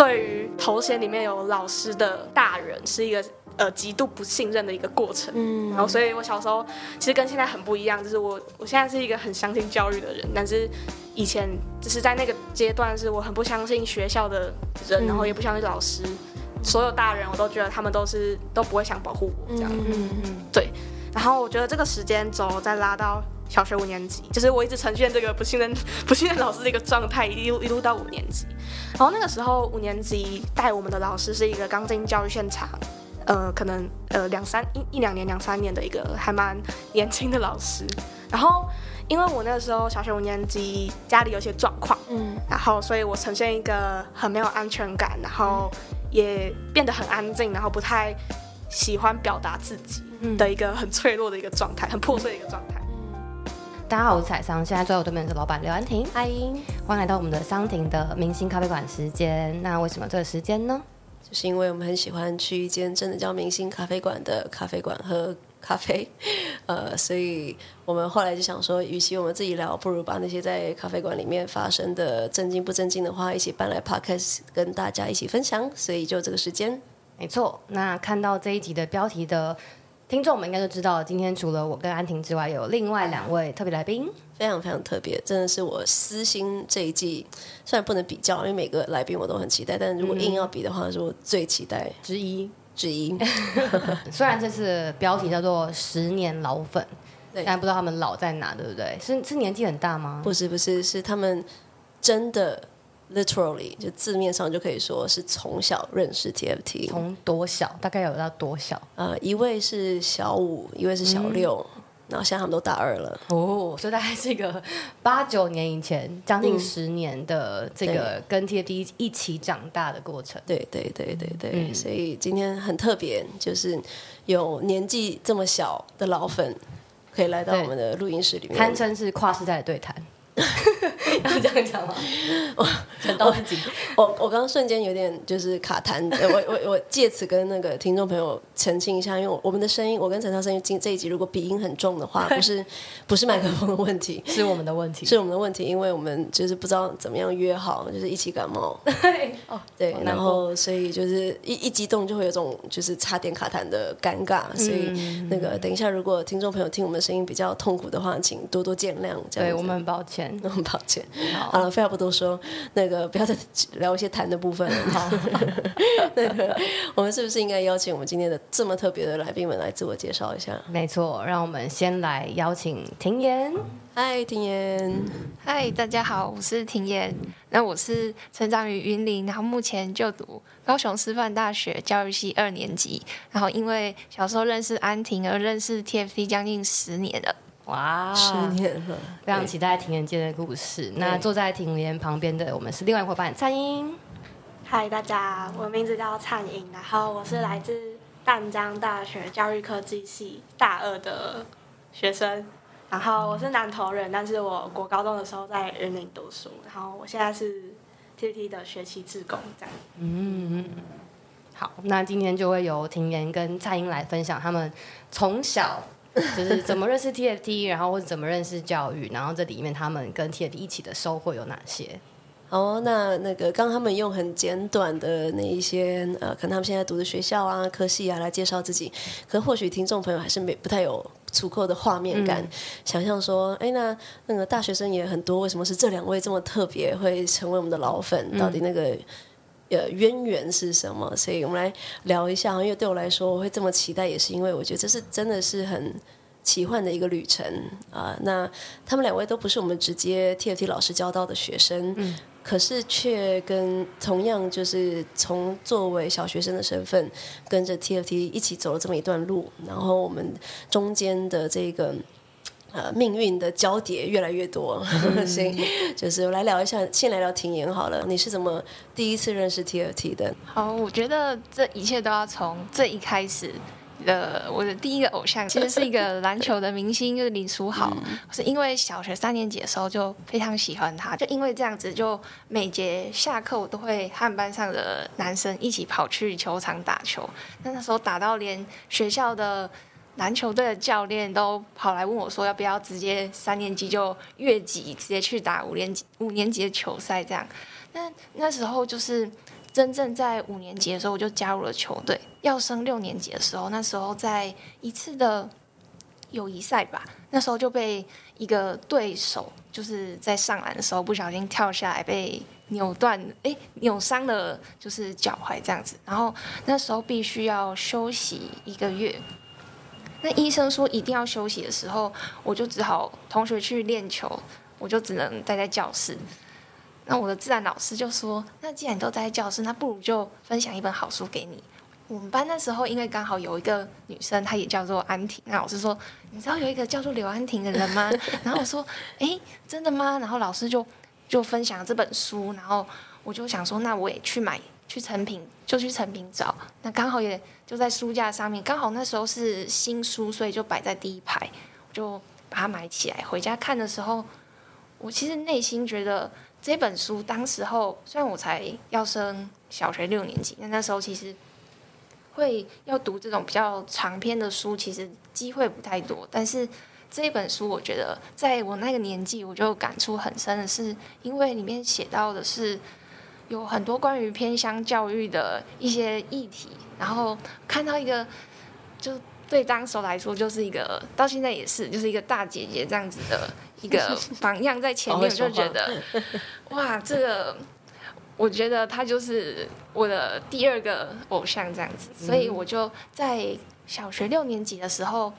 对于头衔里面有老师的大人是一个呃极度不信任的一个过程。嗯，然后所以我小时候其实跟现在很不一样，就是我我现在是一个很相信教育的人，但是以前就是在那个阶段是我很不相信学校的人，嗯、然后也不相信老师，所有大人我都觉得他们都是都不会想保护我这样。嗯嗯嗯，对。然后我觉得这个时间轴再拉到小学五年级，就是我一直呈现这个不信任、不信任老师的一个状态，一路一路到五年级。然后那个时候五年级带我们的老师是一个刚进教育现场，呃，可能呃两三一一两年、两三年的一个还蛮年轻的老师。然后因为我那个时候小学五年级家里有些状况，嗯，然后所以我呈现一个很没有安全感，然后也变得很安静，然后不太喜欢表达自己。的一个很脆弱的一个状态，很破碎的一个状态。大家好，我是彩桑，现在坐在我对面的是老板刘安婷。欢迎，欢迎来到我们的桑婷的明星咖啡馆时间。那为什么这个时间呢？就是因为我们很喜欢去一间真的叫明星咖啡馆的咖啡馆喝咖啡，呃，所以我们后来就想说，与其我们自己聊，不如把那些在咖啡馆里面发生的正经不正经的话，一起搬来 podcast 跟大家一起分享。所以就这个时间，没错。那看到这一集的标题的。听众们应该都知道，今天除了我跟安婷之外，有另外两位特别来宾，非常非常特别，真的是我私心这一季，虽然不能比较，因为每个来宾我都很期待，但如果硬要比的话，是我最期待之一之一。虽然这次标题叫做“十年老粉”，对，但不知道他们老在哪，对不对？是是年纪很大吗？不是不是，是他们真的。Literally，就字面上就可以说是从小认识 TFT。从多小？大概有到多小？呃，一位是小五，一位是小六，嗯、然后现在他们都大二了。哦，所以大概是一个八九年以前，将近十年的这个跟 TFT 一起长大的过程。对对对对对，嗯、所以今天很特别，就是有年纪这么小的老粉可以来到我们的录音室里面，堪称是跨世代的对谈。要这样讲吗？我讲到自己，我我刚刚瞬间有点就是卡痰，我我我借此跟那个听众朋友澄清一下，因为我们的声音，我跟陈超声音，今这一集如果鼻音很重的话，不是不是麦克风的问题，是我们的问题，是我们的问题，因为我们就是不知道怎么样约好，就是一起感冒，对。哦对，然后所以就是一一激动就会有种就是差点卡痰的尴尬，所以那个等一下如果听众朋友听我们的声音比较痛苦的话，请多多见谅，这样对我们很抱歉，很抱歉。好了，废话不多说，那个不要再聊一些谈的部分了。好，那个我们是不是应该邀请我们今天的这么特别的来宾们来自我介绍一下？没错，让我们先来邀请庭妍。嗨，庭妍。嗨，大家好，我是庭妍。那我是成长于云林，然后目前就读高雄师范大学教育系二年级。然后因为小时候认识安婷而认识 TFT 将近十年了。哇，十年了，非常期待庭园间的故事。那坐在庭园旁边的我们是另外一伙伴灿英。嗨，大家，我的名字叫灿英，然后我是来自淡江大学教育科技系大二的学生。然后我是南投人，但是我国高中的时候在云林读书。然后我现在是 TFT 的学期志工，这样。嗯，好，那今天就会由庭言跟蔡英来分享他们从小。就是怎么认识 TFT，然后或者怎么认识教育，然后这里面他们跟 TFT 一起的收获有哪些？哦，那那个刚刚他们用很简短的那一些呃，可能他们现在读的学校啊、科系啊来介绍自己，可或许听众朋友还是没不太有足够的画面感，嗯、想象说，哎，那那个大学生也很多，为什么是这两位这么特别会成为我们的老粉？到底那个？呃，渊源是什么？所以我们来聊一下。因为对我来说，我会这么期待，也是因为我觉得这是真的是很奇幻的一个旅程啊、呃。那他们两位都不是我们直接 TFT 老师教到的学生，嗯、可是却跟同样就是从作为小学生的身份，跟着 TFT 一起走了这么一段路，然后我们中间的这个。呃，命运的交叠越来越多，嗯、所以就是我来聊一下，先来聊庭妍好了。你是怎么第一次认识 TFT 的？好，我觉得这一切都要从最一开始的我的第一个偶像，其实是一个 篮球的明星，就是林书豪。嗯、是因为小学三年级的时候就非常喜欢他，就因为这样子，就每节下课我都会和班上的男生一起跑去球场打球。那那时候打到连学校的。篮球队的教练都跑来问我，说要不要直接三年级就越级，直接去打五年级五年级的球赛这样。那那时候就是真正在五年级的时候，我就加入了球队。要升六年级的时候，那时候在一次的友谊赛吧，那时候就被一个对手就是在上篮的时候不小心跳下来，被扭断，哎，扭伤了，就是脚踝这样子。然后那时候必须要休息一个月。那医生说一定要休息的时候，我就只好同学去练球，我就只能待在教室。那我的自然老师就说：“那既然你都待在教室，那不如就分享一本好书给你。”我们班那时候因为刚好有一个女生，她也叫做安婷。那老师说：“你知道有一个叫做刘安婷的人吗？” 然后我说：“诶，真的吗？”然后老师就就分享这本书，然后我就想说：“那我也去买。”去成品就去成品找，那刚好也就在书架上面，刚好那时候是新书，所以就摆在第一排，我就把它买起来。回家看的时候，我其实内心觉得这本书当时候虽然我才要升小学六年级，但那时候其实会要读这种比较长篇的书，其实机会不太多。但是这一本书，我觉得在我那个年纪，我就感触很深的是，因为里面写到的是。有很多关于偏乡教育的一些议题，然后看到一个，就对当时来说就是一个，到现在也是就是一个大姐姐这样子的一个 榜样在前面，我就觉得，哇，这个我觉得他就是我的第二个偶像这样子，所以我就在小学六年级的时候。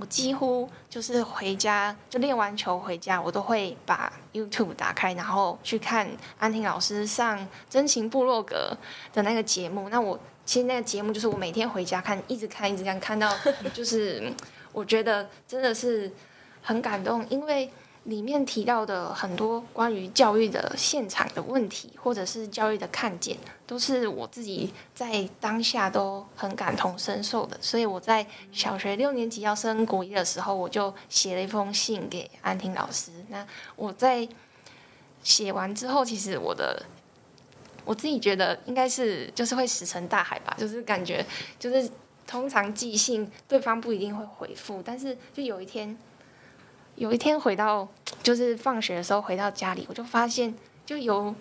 我几乎就是回家就练完球回家，我都会把 YouTube 打开，然后去看安婷老师上真情部落格的那个节目。那我其实那个节目就是我每天回家看，一直看，一直看，看到就是 我觉得真的是很感动，因为。里面提到的很多关于教育的现场的问题，或者是教育的看见，都是我自己在当下都很感同身受的。所以我在小学六年级要升国一的时候，我就写了一封信给安婷老师。那我在写完之后，其实我的我自己觉得应该是就是会石沉大海吧，就是感觉就是通常寄信对方不一定会回复，但是就有一天。有一天回到，就是放学的时候回到家里，我就发现就有，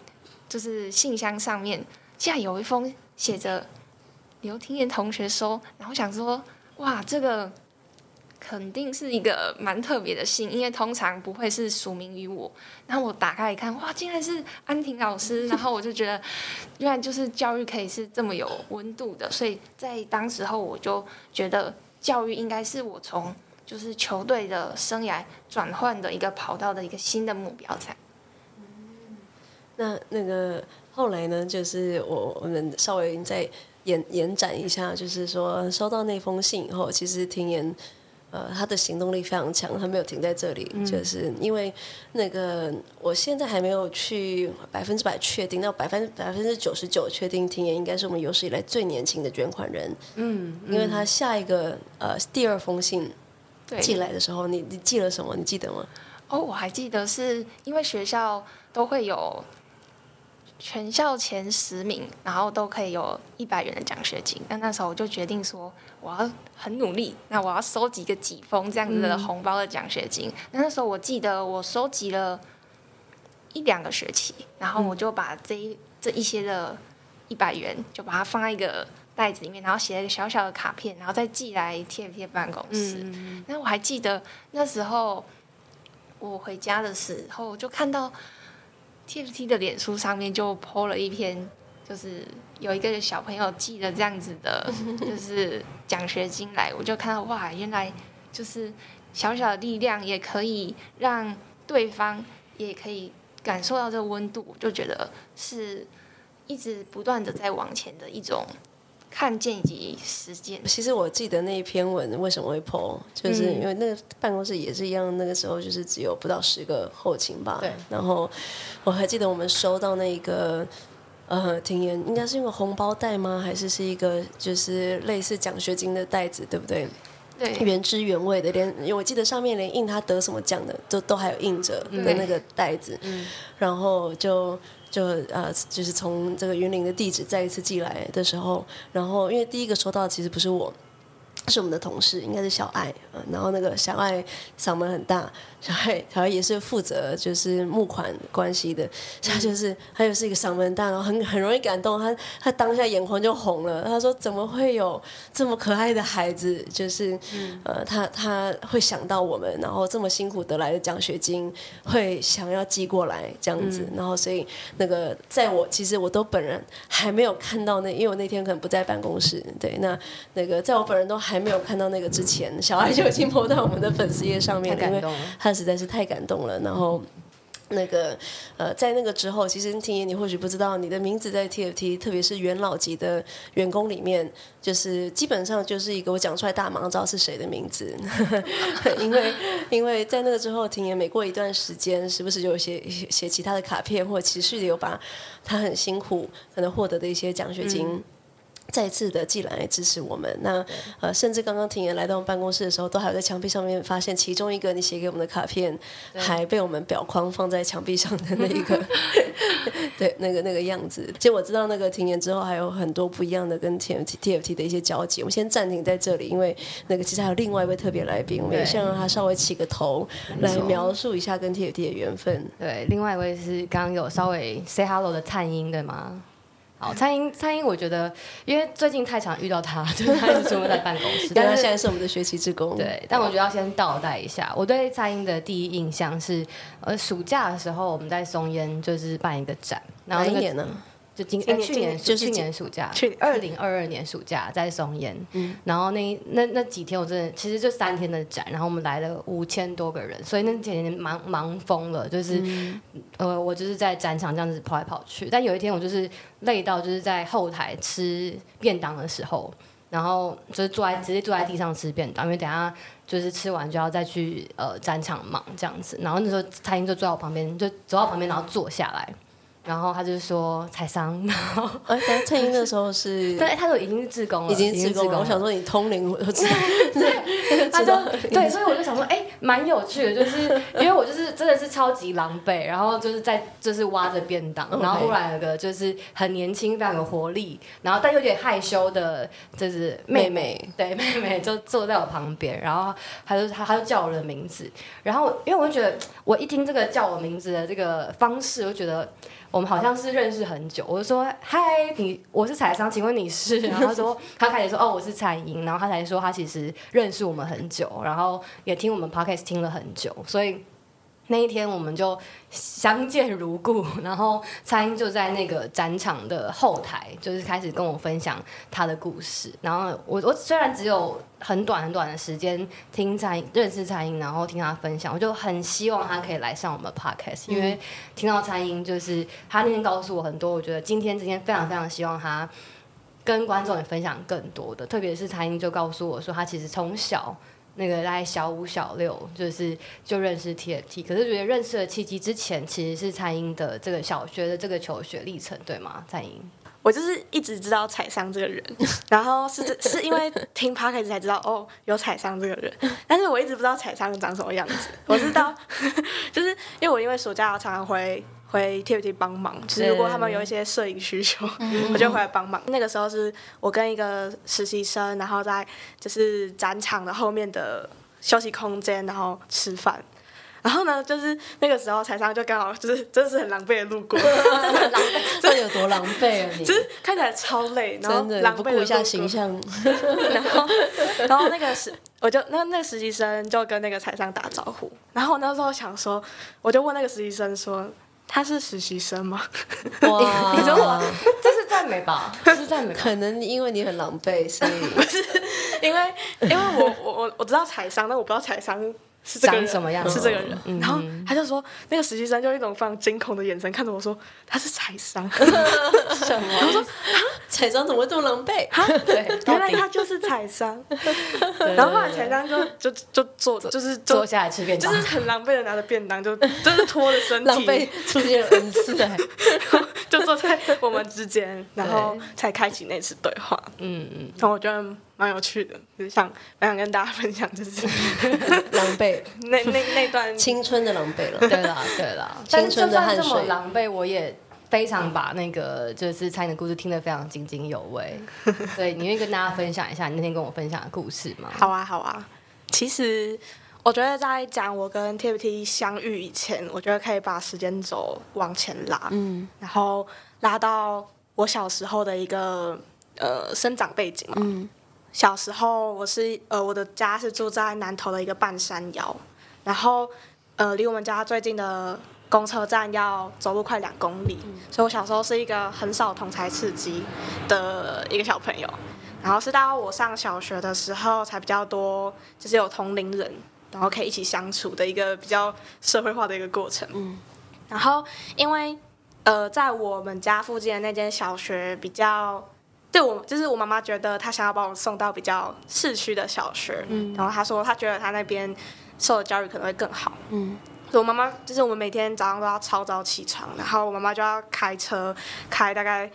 就是信箱上面竟然有一封写着刘听妍同学收，然后想说哇，这个肯定是一个蛮特别的信，因为通常不会是署名于我。然后我打开一看，哇，竟然是安婷老师，然后我就觉得原来就是教育可以是这么有温度的，所以在当时候我就觉得教育应该是我从。就是球队的生涯转换的一个跑道的一个新的目标才。那那个后来呢？就是我我们稍微再延延展一下，就是说收到那封信以后，其实庭言呃他的行动力非常强，他没有停在这里，嗯、就是因为那个我现在还没有去百分之百确定，到百分百分之九十九确定庭言应该是我们有史以来最年轻的捐款人。嗯，嗯因为他下一个呃第二封信。对寄来的时候，你你记了什么？你记得吗？哦，我还记得是因为学校都会有全校前十名，然后都可以有一百元的奖学金。那那时候我就决定说，我要很努力，那我要收集个几封这样子的红包的奖学金。那、嗯、那时候我记得我收集了一两个学期，然后我就把这一这一些的一百元就把它放在一个。袋子里面，然后写了一个小小的卡片，然后再寄来 TFT 办公室。嗯、那我还记得那时候我回家的时候，就看到 TFT 的脸书上面就 po 了一篇，就是有一个小朋友寄了这样子的，就是奖学金来。我就看到哇，原来就是小小的力量也可以让对方也可以感受到这个温度，我就觉得是一直不断的在往前的一种。看见以及实践。其实我记得那一篇文为什么会 po，就是因为那个办公室也是一样，那个时候就是只有不到十个后勤吧。对。然后我还记得我们收到那个呃，听言应该是用个红包袋吗？还是是一个就是类似奖学金的袋子，对不对？对。原汁原味的，连因为我记得上面连印他得什么奖的都都还有印着的那个袋子。嗯。然后就。就呃，就是从这个云林的地址再一次寄来的时候，然后因为第一个收到其实不是我，是我们的同事，应该是小爱，嗯，然后那个小爱嗓门很大，小爱小爱也是负责就是募款关系的，他就是他又是一个嗓门很大，然后很很容易感动，他他当下眼眶就红了，他说怎么会有这么可爱的孩子，就是、嗯、呃他他会想到我们，然后这么辛苦得来的奖学金会想要寄过来这样子，嗯、然后所以那个在我其实我都本人还没有看到那，因为我那天可能不在办公室，对，那那个在我本人都还。还没有看到那个之前，小爱就已经 po 到我们的粉丝页上面，因为他实在是太感动了。然后，那个呃，在那个之后，其实听你或许不知道，你的名字在 TFT，特别是元老级的员工里面，就是基本上就是一个我讲出来大家马上知道是谁的名字。因为因为在那个之后，听言每过一段时间，时不时就有写写其他的卡片，或者持续的有把他很辛苦可能获得的一些奖学金。嗯再次的寄来支持我们，那呃，甚至刚刚庭言来到我们办公室的时候，都还有在墙壁上面发现其中一个你写给我们的卡片，还被我们裱框放在墙壁上的那一个，对，那个那个样子。其实我知道那个庭言之后还有很多不一样的跟 TFT TFT 的一些交集。我们先暂停在这里，因为那个其实还有另外一位特别来宾，我们也先让他稍微起个头来描述一下跟 TFT 的缘分。对，另外一位是刚刚有稍微 say hello 的灿英，对吗？好，蔡英，蔡英，我觉得，因为最近太常遇到他，就是他一直出没在办公室。但是现在是我们的学习之工。对，但我觉得要先倒带一下。我对蔡英的第一印象是，呃，暑假的时候我们在松烟就是办一个展，然后、那个、哪一年呢？就今年去年就是去年暑假，去二零二二年暑假在松烟，嗯，然后那那那几天我真的其实就三天的展，然后我们来了五千多个人，所以那几天忙忙疯了，就是、嗯、呃我就是在展场这样子跑来跑去，但有一天我就是累到就是在后台吃便当的时候，然后就是坐在直接坐在地上吃便当，因为等下就是吃完就要再去呃展场忙这样子，然后那时候灿英就坐在我旁边，就走到旁边然后坐下来。然后他就说采商，然后哎，但灿英那时候是，对，他说已经是志工了，已经是志工了。我想说你通灵，我都知道。对，他就对，所以我就想说，哎，蛮有趣的，就是因为我就是真的是超级狼狈，然后就是在就是挖着便当，然后忽然有个就是很年轻、非常有活力，然后但有点害羞的，就是妹妹，对，妹妹就坐在我旁边，然后他就他他就叫我的名字，然后因为我就觉得我一听这个叫我名字的这个方式，我就觉得。我们好像是认识很久，我就说嗨，你我是彩商，请问你是？然后他说他开始说哦，我是彩莹，然后他才说他其实认识我们很久，然后也听我们 podcast 听了很久，所以。那一天我们就相见如故，然后蔡英就在那个展场的后台，就是开始跟我分享他的故事。然后我我虽然只有很短很短的时间听蔡英认识蔡英，然后听他分享，我就很希望他可以来上我们的 podcast，因为听到蔡英就是他那天告诉我很多，我觉得今天今天非常非常希望他跟观众也分享更多的，特别是蔡英就告诉我说，他其实从小。那个大概小五小六就是就认识 TFT，可是觉得认识的契机之前其实是蔡英的这个小学的这个求学历程，对吗？蔡英，我就是一直知道彩商这个人，然后是是因为听 Podcast 才知道哦有彩商这个人，但是我一直不知道彩商长什么样子，我知道 就是因为我因为暑假常常回。回 TFT 帮忙，就是如果他们有一些摄影需求，我就回来帮忙。那个时候是我跟一个实习生，然后在就是展场的后面的休息空间，然后吃饭。然后呢，就是那个时候采商就刚好就是真的是很狼狈的路过，真的很狼狈，这有多狼狈啊你？就是看起来超累，然后狼狈的顾一下形象。然后，然后那个实我就那那个实习生就跟那个财商打招呼。然后那时候想说，我就问那个实习生说。他是实习生吗？哇，你说我这是赞美吧？这是赞美。可能因为你很狼狈，所以不是因为因为我我我我知道财商，但我不知道财商是这个人什么样，是这个人。然后他就说，那个实习生就一种非常惊恐的眼神看着我说，他是财商。什么？我说啊，采商怎么会这么狼狈？哈，对，原来他就是财商。然后后来财商就就就坐着，就是坐下来吃便当，就是很狼狈的拿着便当，就就是拖着身体，狼狈出现了 N 次，就坐在我们之间，然后才开启那次对话。嗯嗯，然后我觉得蛮有趣的，就是想蛮想跟大家分享，就 是狼狈 那那那段青春的狼狈了。对了对了，青春的汗水。这么狼狈，我也非常把那个就是蔡英的故事听得非常津津有味。对，你愿意跟大家分享一下你那天跟我分享的故事吗？好啊，好啊。其实我觉得在讲我跟 TFT 相遇以前，我觉得可以把时间轴往前拉，嗯，然后拉到我小时候的一个呃生长背景嘛。嗯，小时候我是呃我的家是住在南头的一个半山腰，然后呃离我们家最近的公车站要走路快两公里，嗯，所以我小时候是一个很少同台刺激的一个小朋友。然后是到我上小学的时候，才比较多，就是有同龄人，然后可以一起相处的一个比较社会化的一个过程。嗯，然后因为呃，在我们家附近的那间小学比较，对我就是我妈妈觉得她想要把我送到比较市区的小学，嗯，然后她说她觉得她那边受的教育可能会更好，嗯，所以我妈妈就是我们每天早上都要超早起床，然后我妈妈就要开车开大概。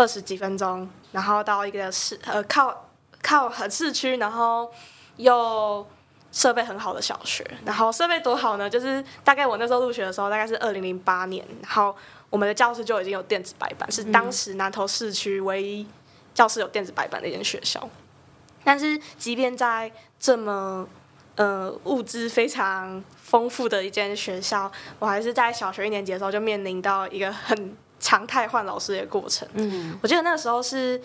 二十几分钟，然后到一个市呃靠靠很市区，然后又设备很好的小学。然后设备多好呢？就是大概我那时候入学的时候，大概是二零零八年，然后我们的教室就已经有电子白板，是当时南投市区唯一教室有电子白板的一间学校。但是即便在这么呃物资非常丰富的一间学校，我还是在小学一年级的时候就面临到一个很。常态换老师的过程，嗯，我记得那个时候是，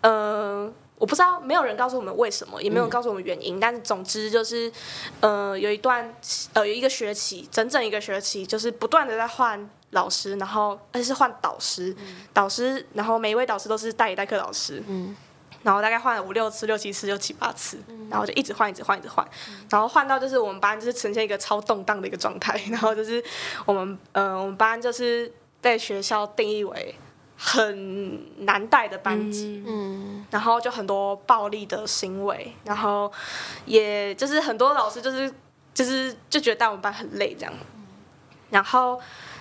呃，我不知道，没有人告诉我们为什么，也没有人告诉我们原因，嗯、但是总之就是，呃，有一段，呃，有一个学期，整整一个学期，就是不断的在换老师，然后而且是换导师，嗯、导师，然后每一位导师都是代理代课老师，嗯，然后大概换了五六次、六七次、六七八次，嗯、然后就一直换、一直换、一直换，嗯、然后换到就是我们班就是呈现一个超动荡的一个状态，然后就是我们，呃，我们班就是。在学校定义为很难带的班级，嗯，然后就很多暴力的行为，然后也就是很多老师就是就是就觉得带我们班很累这样，然后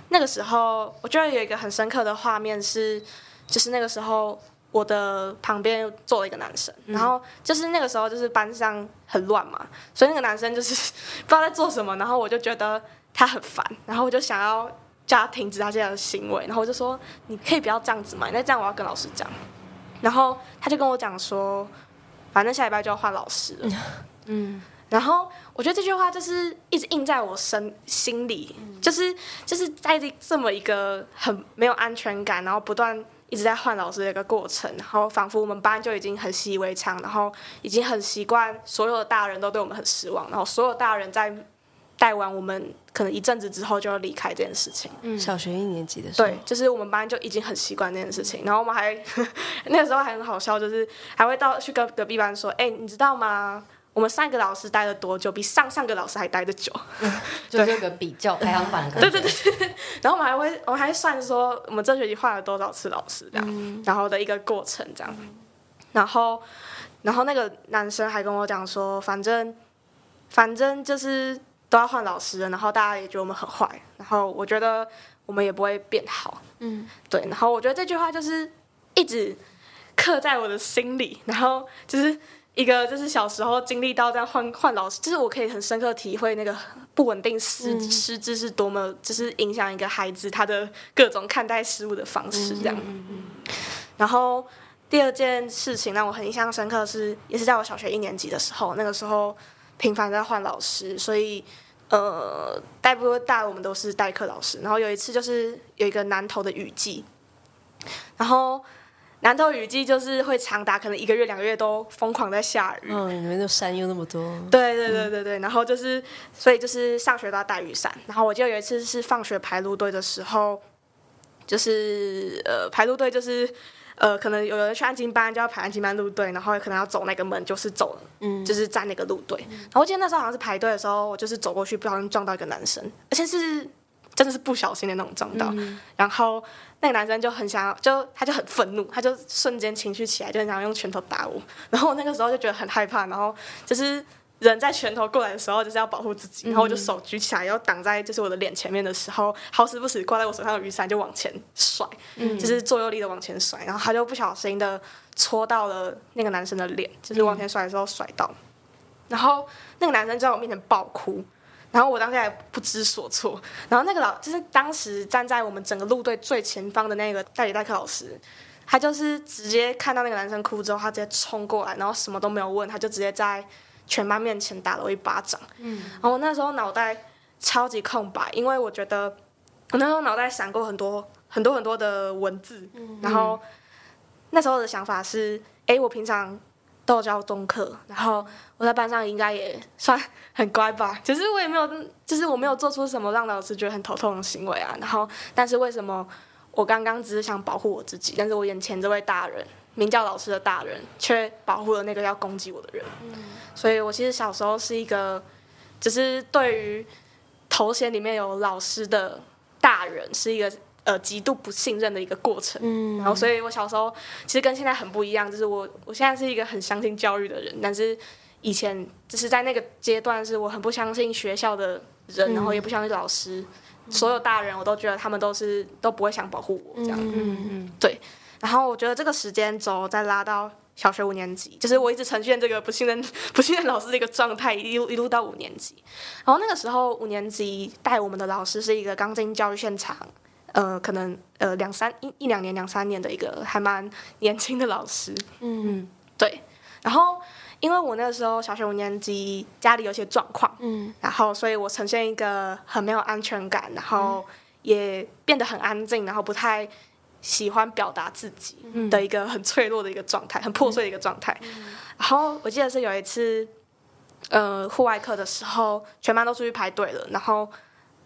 那个时候我觉得有一个很深刻的画面是，就是那个时候我的旁边坐了一个男生，然后就是那个时候就是班上很乱嘛，所以那个男生就是 不知道在做什么，然后我就觉得他很烦，然后我就想要。叫他停止他这样的行为，然后我就说：“你可以不要这样子嘛，那这样我要跟老师讲。”然后他就跟我讲说：“反正下礼拜就要换老师了。”嗯，然后我觉得这句话就是一直印在我身心里，就是就是在这这么一个很没有安全感，然后不断一直在换老师的一个过程，然后仿佛我们班就已经很习以为常，然后已经很习惯所有的大人都对我们很失望，然后所有大人在。带完我们可能一阵子之后就要离开这件事情。嗯，小学一年级的时候，对，就是我们班就已经很习惯这件事情。然后我们还那个时候还很好笑，就是还会到去跟隔壁班说：“哎、欸，你知道吗？我们上一个老师待了多久？比上上个老师还待得久。嗯” 就这个比较排行榜。对对对对。然后我们还会，我们还会算说我们这学期换了多少次老师这样，嗯、然后的一个过程这样。然后，然后那个男生还跟我讲说：“反正，反正就是。”都要换老师了，然后大家也觉得我们很坏，然后我觉得我们也不会变好，嗯，对，然后我觉得这句话就是一直刻在我的心里，然后就是一个就是小时候经历到这样换换老师，就是我可以很深刻体会那个不稳定师师资是多么就是影响一个孩子他的各种看待事物的方式这样，然后第二件事情让我很印象深刻的是，也是在我小学一年级的时候，那个时候。频繁在换老师，所以呃，大部分大我们都是代课老师。然后有一次就是有一个南投的雨季，然后南投雨季就是会长达可能一个月两个月都疯狂在下雨。嗯，你们的山又那么多。对对对对对，然后就是所以就是上学都要带雨伞。然后我记得有一次是放学排路队的时候，就是呃排路队就是。呃，可能有人去安静班就要排安静班路队，然后可能要走那个门，就是走，嗯，就是站那个路队。然后我记得那时候好像是排队的时候，我就是走过去，不小心撞到一个男生，而且是真的是不小心的那种撞到。嗯、然后那个男生就很想要，就他就很愤怒，他就瞬间情绪起来，就很想用拳头打我。然后我那个时候就觉得很害怕，然后就是。人在拳头过来的时候，就是要保护自己，然后我就手举起来，要挡在就是我的脸前面的时候，好死不死挂在我手上的雨伞就往前甩，嗯、就是作用力的往前甩，然后他就不小心的戳到了那个男生的脸，就是往前甩的时候甩到，嗯、然后那个男生就在我面前爆哭。然后我当时还不知所措。然后那个老就是当时站在我们整个路队最前方的那个代理代课老师，他就是直接看到那个男生哭之后，他直接冲过来，然后什么都没有问，他就直接在全班面前打了我一巴掌。嗯，然后我那时候脑袋超级空白，因为我觉得我那时候脑袋闪过很多很多很多的文字，嗯、然后那时候的想法是，哎，我平常都有教功课，然后我在班上应该也算很乖吧，只是我也没有，就是我没有做出什么让老师觉得很头痛的行为啊。然后，但是为什么我刚刚只是想保护我自己，但是我眼前这位大人，名叫老师的大人，却保护了那个要攻击我的人。嗯、所以我其实小时候是一个，只是对于头衔里面有老师的大人，是一个。呃，极度不信任的一个过程，嗯，然后所以我小时候其实跟现在很不一样，就是我我现在是一个很相信教育的人，但是以前就是在那个阶段，是我很不相信学校的人，嗯、然后也不相信老师，嗯、所有大人我都觉得他们都是都不会想保护我这样，嗯嗯，嗯对，然后我觉得这个时间轴再拉到小学五年级，就是我一直呈现这个不信任 不信任老师的一个状态，一路一路到五年级，然后那个时候五年级带我们的老师是一个刚进教育现场。呃，可能呃两三一一两年两三年的一个还蛮年轻的老师，嗯，对。然后因为我那个时候小学五年级，家里有些状况，嗯，然后所以我呈现一个很没有安全感，然后也变得很安静，然后不太喜欢表达自己的一个很脆弱的一个状态，很破碎的一个状态。嗯，然后我记得是有一次，呃，户外课的时候，全班都出去排队了，然后。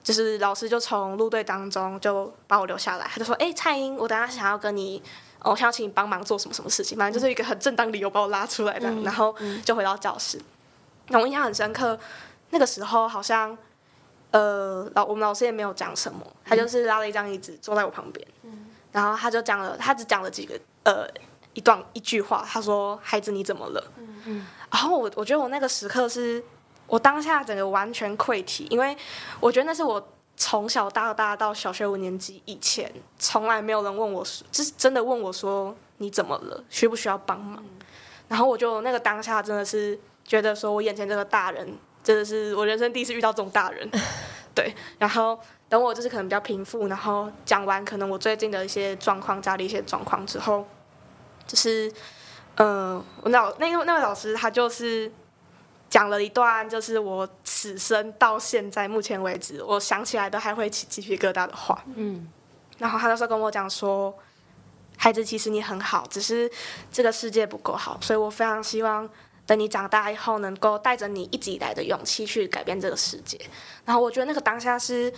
就是老师就从路队当中就把我留下来，他就说：“哎、欸，蔡英，我等下想要跟你，我想要请你帮忙做什么什么事情，反正就是一个很正当理由把我拉出来的，嗯、然后就回到教室。那我印象很深刻，那个时候好像，呃，老我们老师也没有讲什么，他就是拉了一张椅子坐在我旁边，嗯、然后他就讲了，他只讲了几个呃一段一句话，他说：‘孩子，你怎么了？’嗯嗯、然后我我觉得我那个时刻是。我当下整个完全溃体，因为我觉得那是我从小到大到小学五年级以前，从来没有人问我，就是真的问我说你怎么了，需不需要帮忙？然后我就那个当下真的是觉得说我眼前这个大人真的是我人生第一次遇到这种大人，对。然后等我就是可能比较平复，然后讲完可能我最近的一些状况，家里一些状况之后，就是嗯、呃，我老那个那位老师他就是。讲了一段，就是我此生到现在目前为止，我想起来都还会起鸡皮疙瘩的话。嗯，然后他那时候跟我讲说：“孩子，其实你很好，只是这个世界不够好，所以我非常希望等你长大以后，能够带着你一直以来的勇气去改变这个世界。”然后我觉得那个当下是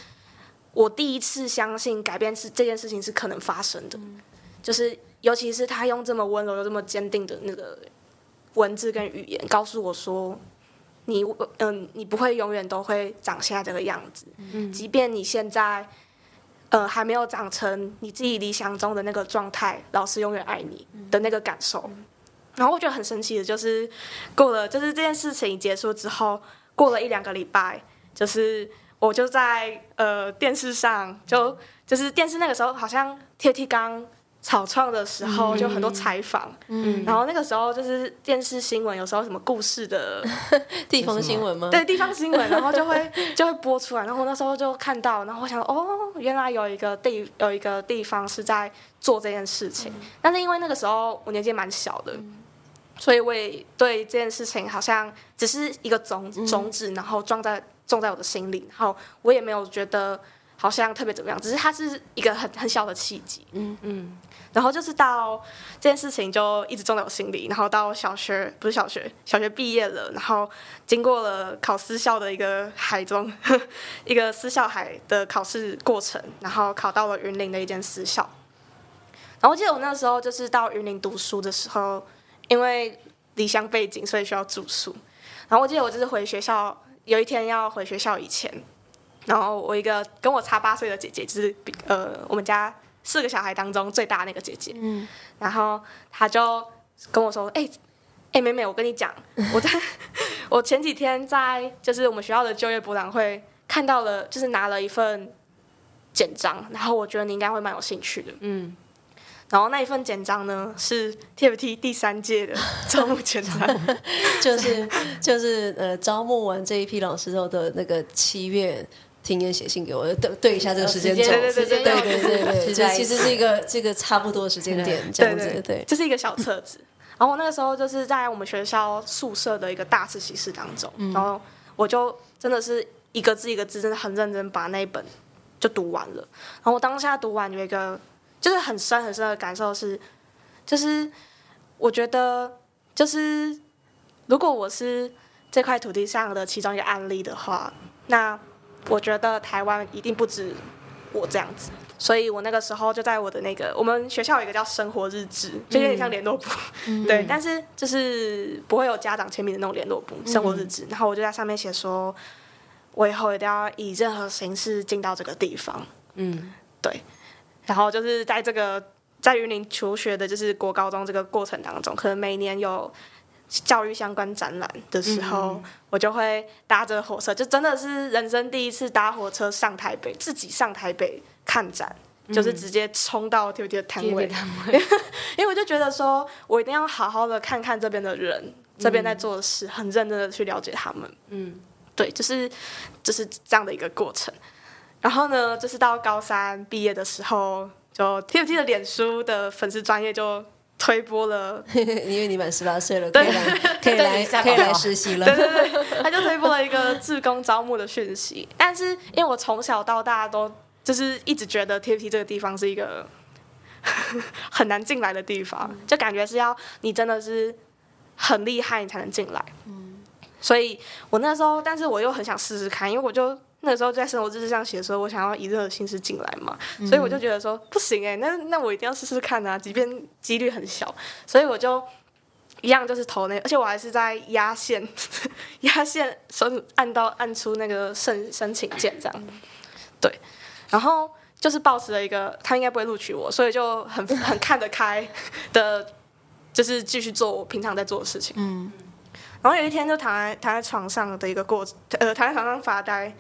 我第一次相信改变是这件事情是可能发生的，就是尤其是他用这么温柔又这么坚定的那个文字跟语言告诉我说。你嗯，你不会永远都会长现在这个样子。嗯，即便你现在，呃，还没有长成你自己理想中的那个状态，老师永远爱你的那个感受。然后我觉得很神奇的就是，过了就是这件事情结束之后，过了一两个礼拜，就是我就在呃电视上，就就是电视那个时候好像 TFT 刚。草创的时候就很多采访，嗯，然后那个时候就是电视新闻，有时候什么故事的 地方新闻吗？对，地方新闻，然后就会 就会播出来，然后那时候就看到，然后我想哦，原来有一个地有一个地方是在做这件事情，嗯、但是因为那个时候我年纪蛮小的，嗯、所以我也对这件事情好像只是一个种种子，然后种在种在我的心里，然后我也没有觉得好像特别怎么样，只是它是一个很很小的契机，嗯嗯。嗯然后就是到这件事情就一直种在我心里，然后到小学不是小学，小学毕业了，然后经过了考私校的一个海中，一个私校海的考试过程，然后考到了云林的一间私校。然后我记得我那时候就是到云林读书的时候，因为离乡背景，所以需要住宿。然后我记得我就是回学校，有一天要回学校以前，然后我一个跟我差八岁的姐姐，就是呃我们家。四个小孩当中最大的那个姐姐，嗯，然后她就跟我说：“哎、欸，哎、欸，妹妹，我跟你讲，我在 我前几天在就是我们学校的就业博览会看到了，就是拿了一份简章，然后我觉得你应该会蛮有兴趣的，嗯。然后那一份简章呢，是 TFT 第三届的招募简章，就是就是呃，招募完这一批老师后的那个七月，听嫣写信给我，对对一下这个时间轴，对对对对对对，这其实是一个这个差不多的时间点，这样子，对，这是一个小册子。然后我那个时候就是在我们学校宿舍的一个大自习室当中，然后我就真的是一个字一个字，真的很认真把那一本就读完了。然后我当下读完有一个。就是很深很深的感受是，就是我觉得，就是如果我是这块土地上的其中一个案例的话，那我觉得台湾一定不止我这样子。所以我那个时候就在我的那个我们学校有一个叫生活日志，就有点像联络簿，嗯、对，但是就是不会有家长签名的那种联络簿，生活日志。然后我就在上面写说，我以后一定要以任何形式进到这个地方。嗯，对。然后就是在这个在云林求学的，就是国高中这个过程当中，可能每年有教育相关展览的时候，嗯、我就会搭着火车，就真的是人生第一次搭火车上台北，自己上台北看展，嗯、就是直接冲到 TFT 的摊位，因为我就觉得说我一定要好好的看看这边的人，嗯、这边在做的事，很认真的去了解他们。嗯，对，就是就是这样的一个过程。然后呢，就是到高三毕业的时候，就 TFT 的脸书的粉丝专业就推播了，因为你满十八岁了，可以来，可以来，可以来实习了。对对对，他就推播了一个志工招募的讯息。但是因为我从小到大都就是一直觉得 TFT 这个地方是一个 很难进来的地方，就感觉是要你真的是很厉害你才能进来。嗯，所以我那时候，但是我又很想试试看，因为我就。那个时候在生活日志上写说，我想要以热心思进来嘛，嗯、所以我就觉得说不行哎、欸，那那我一定要试试看啊，即便几率很小，所以我就一样就是投那个，而且我还是在压线，压线申按到按出那个申申请键这样，对，然后就是保持了一个他应该不会录取我，所以就很很看得开的，就是继续做我平常在做的事情，嗯，然后有一天就躺在躺在床上的一个过呃躺在床上发呆。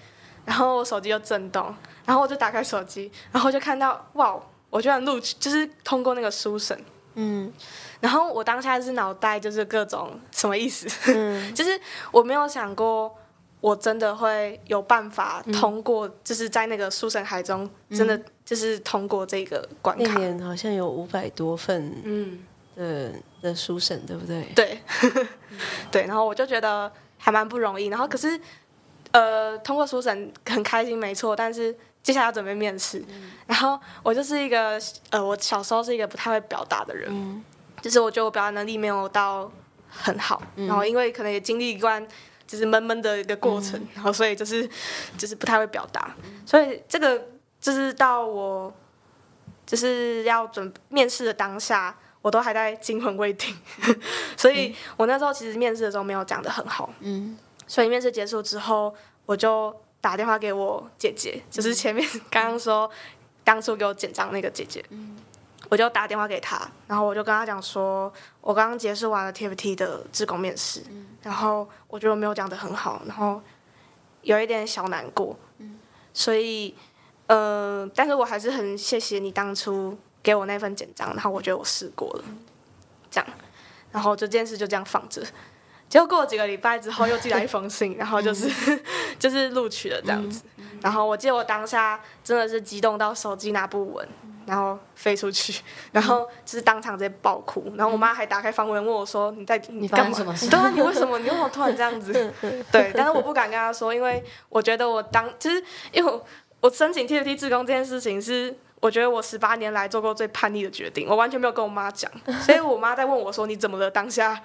然后我手机就震动，然后我就打开手机，然后就看到哇，我居然录取，就是通过那个书审，嗯，然后我当下是脑袋就是各种什么意思，嗯，就是我没有想过我真的会有办法通过，嗯、就是在那个书审海中真的就是通过这个关卡。那年好像有五百多份，嗯的的书审，对不对？对，对，然后我就觉得还蛮不容易，然后可是。呃，通过书审很开心，没错。但是接下来要准备面试，嗯、然后我就是一个呃，我小时候是一个不太会表达的人，嗯、就是我觉得我表达能力没有到很好。嗯、然后因为可能也经历一段就是闷闷的一个过程，嗯、然后所以就是就是不太会表达。嗯、所以这个就是到我就是要准面试的当下，我都还在惊魂未定。所以我那时候其实面试的时候没有讲的很好。嗯。所以面试结束之后，我就打电话给我姐姐，就是前面 刚刚说当初给我简章那个姐姐，我就打电话给她，然后我就跟她讲说，我刚刚结束完了 TFT 的志工面试，然后我觉得我没有讲的很好，然后有一点小难过，所以，呃，但是我还是很谢谢你当初给我那份简章，然后我觉得我试过了，这样，然后这件事就这样放着。结果过了几个礼拜之后，又寄来一封 信，然后就是 就是录取了这样子。然后我记得我当下真的是激动到手机拿不稳，然后飞出去，然后就是当场直接爆哭。然后我妈还打开房门问我说：“你在你干什么？对啊，你为什么？你为什么突然这样子？” 对，但是我不敢跟她说，因为我觉得我当就是因为我我申请 TFT 志工这件事情是我觉得我十八年来做过最叛逆的决定，我完全没有跟我妈讲。所以我妈在问我说：“你怎么了？”当下。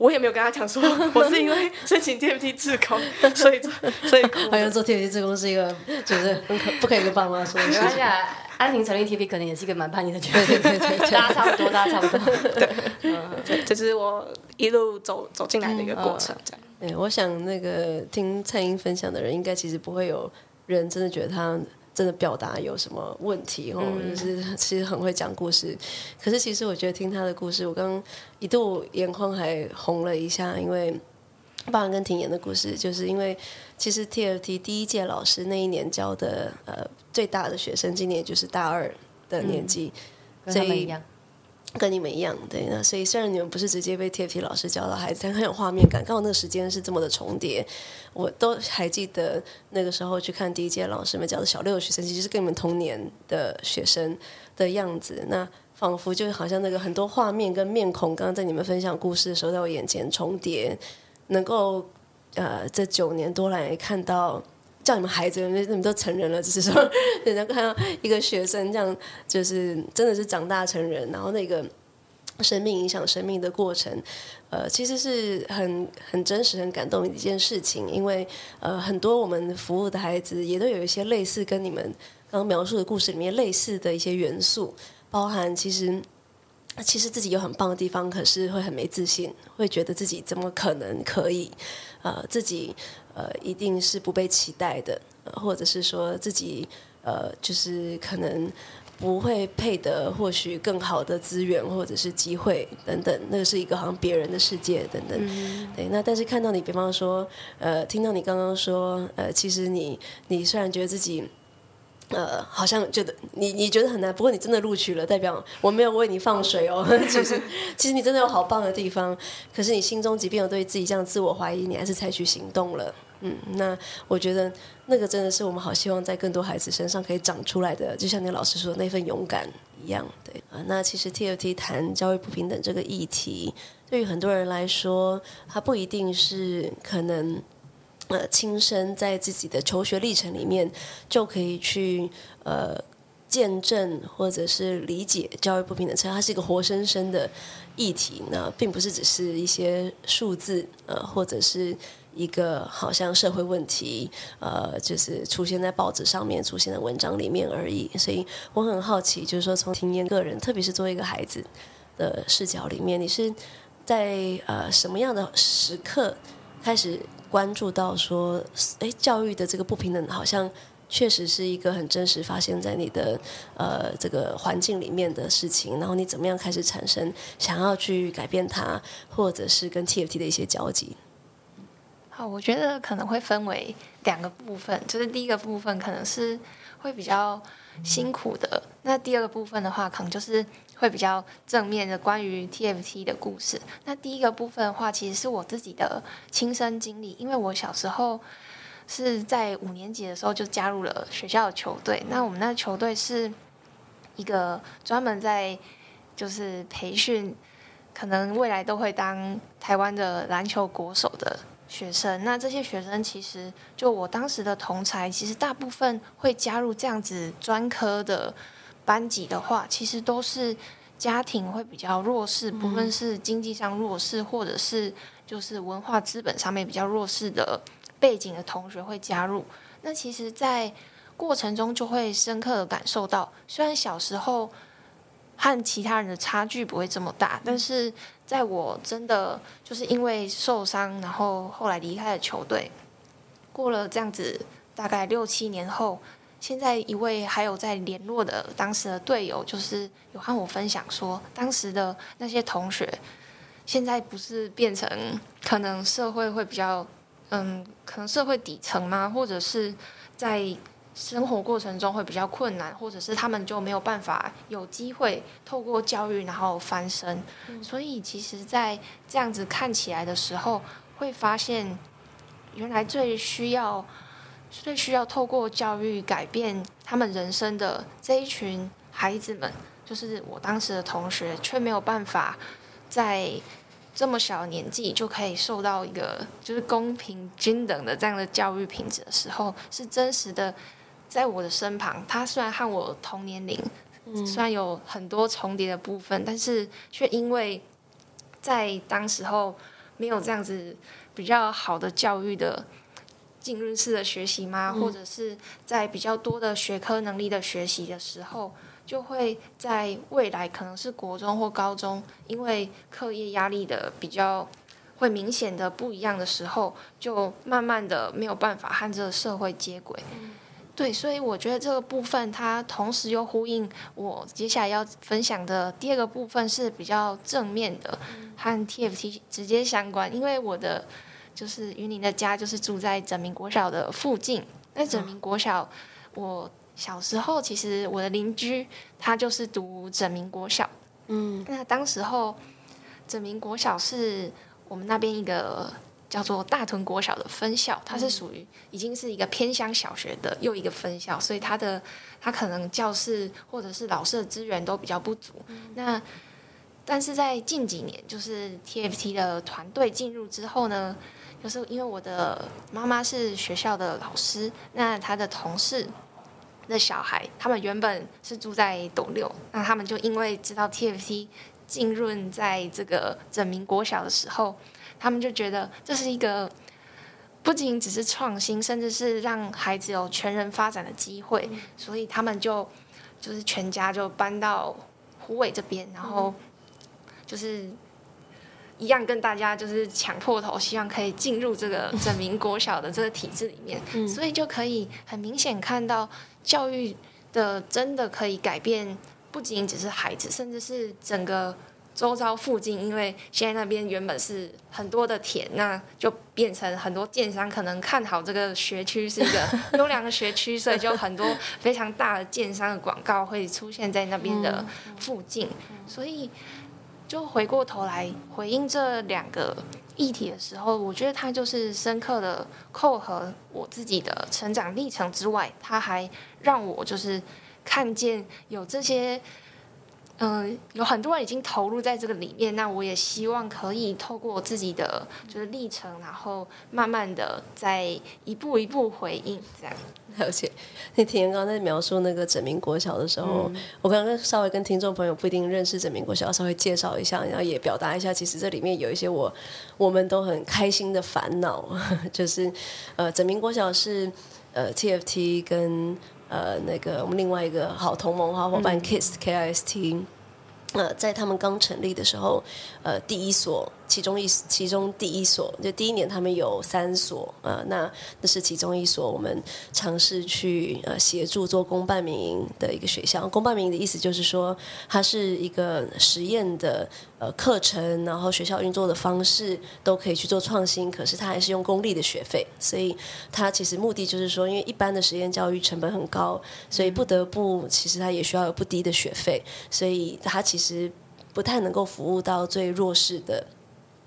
我也没有跟他讲说，我是因为申请 TFT 自工，所以 所以好像做 TFT 自工是一个，就是不可以跟爸妈说。没关系啊，安婷成立 TFT 可能也是一个蛮叛逆的决定，对对对，大家差不多，大家差不多。对，嗯，这是我一路走走进来的一个过程，这样。对，我想那个听蔡英分享的人，应该其实不会有人真的觉得他。真的表达有什么问题哦？嗯、就是其实很会讲故事，可是其实我觉得听他的故事，我刚刚一度眼眶还红了一下，因为爸爸跟婷妍的故事，就是因为其实 TFT 第一届老师那一年教的呃最大的学生，今年就是大二的年纪，嗯、所以跟你们一样，对，那所以虽然你们不是直接被 TFT 老师教到孩子，但很有画面感。刚好那个时间是这么的重叠，我都还记得那个时候去看第一届老师们教的小六学生，其实是跟你们同年的学生的样子。那仿佛就好像那个很多画面跟面孔，刚刚在你们分享故事的时候，在我眼前重叠，能够呃这九年多来看到。叫你们孩子，你们都成人了，只是说，人家看到一个学生这样，就是真的是长大成人，然后那个生命影响生命的过程，呃，其实是很很真实、很感动的一件事情。因为呃，很多我们服务的孩子也都有一些类似跟你们刚刚描述的故事里面类似的一些元素，包含其实其实自己有很棒的地方，可是会很没自信，会觉得自己怎么可能可以，呃，自己。呃，一定是不被期待的，呃、或者是说自己呃，就是可能不会配得或许更好的资源或者是机会等等，那个是一个好像别人的世界等等。嗯、对，那但是看到你，比方说，呃，听到你刚刚说，呃，其实你你虽然觉得自己。呃，好像觉得你你觉得很难，不过你真的录取了，代表我没有为你放水哦。其 实其实你真的有好棒的地方，可是你心中即便有对自己这样自我怀疑，你还是采取行动了。嗯，那我觉得那个真的是我们好希望在更多孩子身上可以长出来的，就像你老师说的那份勇敢一样。对啊，那其实 TFT 谈教育不平等这个议题，对于很多人来说，它不一定是可能。呃，亲身在自己的求学历程里面，就可以去呃见证或者是理解教育不平等，它是一个活生生的议题呢，并不是只是一些数字呃，或者是一个好像社会问题呃，就是出现在报纸上面、出现在文章里面而已。所以我很好奇，就是说从庭妍个人，特别是作为一个孩子的视角里面，你是在呃什么样的时刻开始？关注到说，诶，教育的这个不平等，好像确实是一个很真实发现在你的呃这个环境里面的事情。然后你怎么样开始产生想要去改变它，或者是跟 TFT 的一些交集？好，我觉得可能会分为两个部分，就是第一个部分可能是会比较辛苦的，那第二个部分的话，可能就是。会比较正面的关于 TFT 的故事。那第一个部分的话，其实是我自己的亲身经历，因为我小时候是在五年级的时候就加入了学校的球队。那我们那个球队是一个专门在就是培训，可能未来都会当台湾的篮球国手的学生。那这些学生其实就我当时的同侪，其实大部分会加入这样子专科的。班级的话，其实都是家庭会比较弱势，不论是经济上弱势，或者是就是文化资本上面比较弱势的背景的同学会加入。那其实，在过程中就会深刻的感受到，虽然小时候和其他人的差距不会这么大，但是在我真的就是因为受伤，然后后来离开了球队，过了这样子大概六七年后。现在一位还有在联络的当时的队友，就是有和我分享说，当时的那些同学，现在不是变成可能社会会比较，嗯，可能社会底层吗？或者是在生活过程中会比较困难，或者是他们就没有办法有机会透过教育然后翻身。所以其实，在这样子看起来的时候，会发现原来最需要。最需要透过教育改变他们人生的这一群孩子们，就是我当时的同学，却没有办法在这么小的年纪就可以受到一个就是公平均等的这样的教育品质的时候，是真实的在我的身旁。他虽然和我同年龄，虽然有很多重叠的部分，但是却因为在当时候没有这样子比较好的教育的。浸润式的学习吗？或者是在比较多的学科能力的学习的时候，就会在未来可能是国中或高中，因为课业压力的比较会明显的不一样的时候，就慢慢的没有办法和这个社会接轨。对，所以我觉得这个部分它同时又呼应我接下来要分享的第二个部分是比较正面的，和 TFT 直接相关，因为我的。就是云林的家，就是住在整民国小的附近。那整民国小，我小时候其实我的邻居他就是读整民国小，嗯，那当时候整民国小是我们那边一个叫做大屯国小的分校，它是属于已经是一个偏乡小学的又一个分校，所以它的它可能教室或者是老师的资源都比较不足。那但是在近几年，就是 TFT 的团队进入之后呢，就是因为我的妈妈是学校的老师，那她的同事的小孩，他们原本是住在斗六，那他们就因为知道 TFT 浸润在这个整民国小的时候，他们就觉得这是一个不仅只是创新，甚至是让孩子有全人发展的机会，所以他们就就是全家就搬到湖尾这边，然后。就是一样，跟大家就是抢破头，希望可以进入这个整民国小的这个体制里面，嗯、所以就可以很明显看到教育的真的可以改变，不仅仅只是孩子，甚至是整个周遭附近。因为现在那边原本是很多的田，那就变成很多建商可能看好这个学区是一个 优良的学区，所以就很多非常大的建商的广告会出现在那边的附近，所以。就回过头来回应这两个议题的时候，我觉得它就是深刻的扣合我自己的成长历程之外，它还让我就是看见有这些。嗯，有很多人已经投入在这个里面，那我也希望可以透过自己的就是历程，然后慢慢的再一步一步回应这样。而且，那田刚刚在描述那个整民国小的时候，嗯、我刚刚稍微跟听众朋友不一定认识整民国小，稍微介绍一下，然后也表达一下，其实这里面有一些我我们都很开心的烦恼，就是呃，整民国小是呃 TFT 跟。呃，那个我们另外一个好同盟好伙伴 KIST K I S T，呃，在他们刚成立的时候，呃，第一所。其中一其中第一所，就第一年他们有三所，呃，那那是其中一所，我们尝试去呃协助做公办民营的一个学校。公办民营的意思就是说，它是一个实验的呃课程，然后学校运作的方式都可以去做创新，可是它还是用公立的学费，所以它其实目的就是说，因为一般的实验教育成本很高，所以不得不其实它也需要有不低的学费，所以它其实不太能够服务到最弱势的。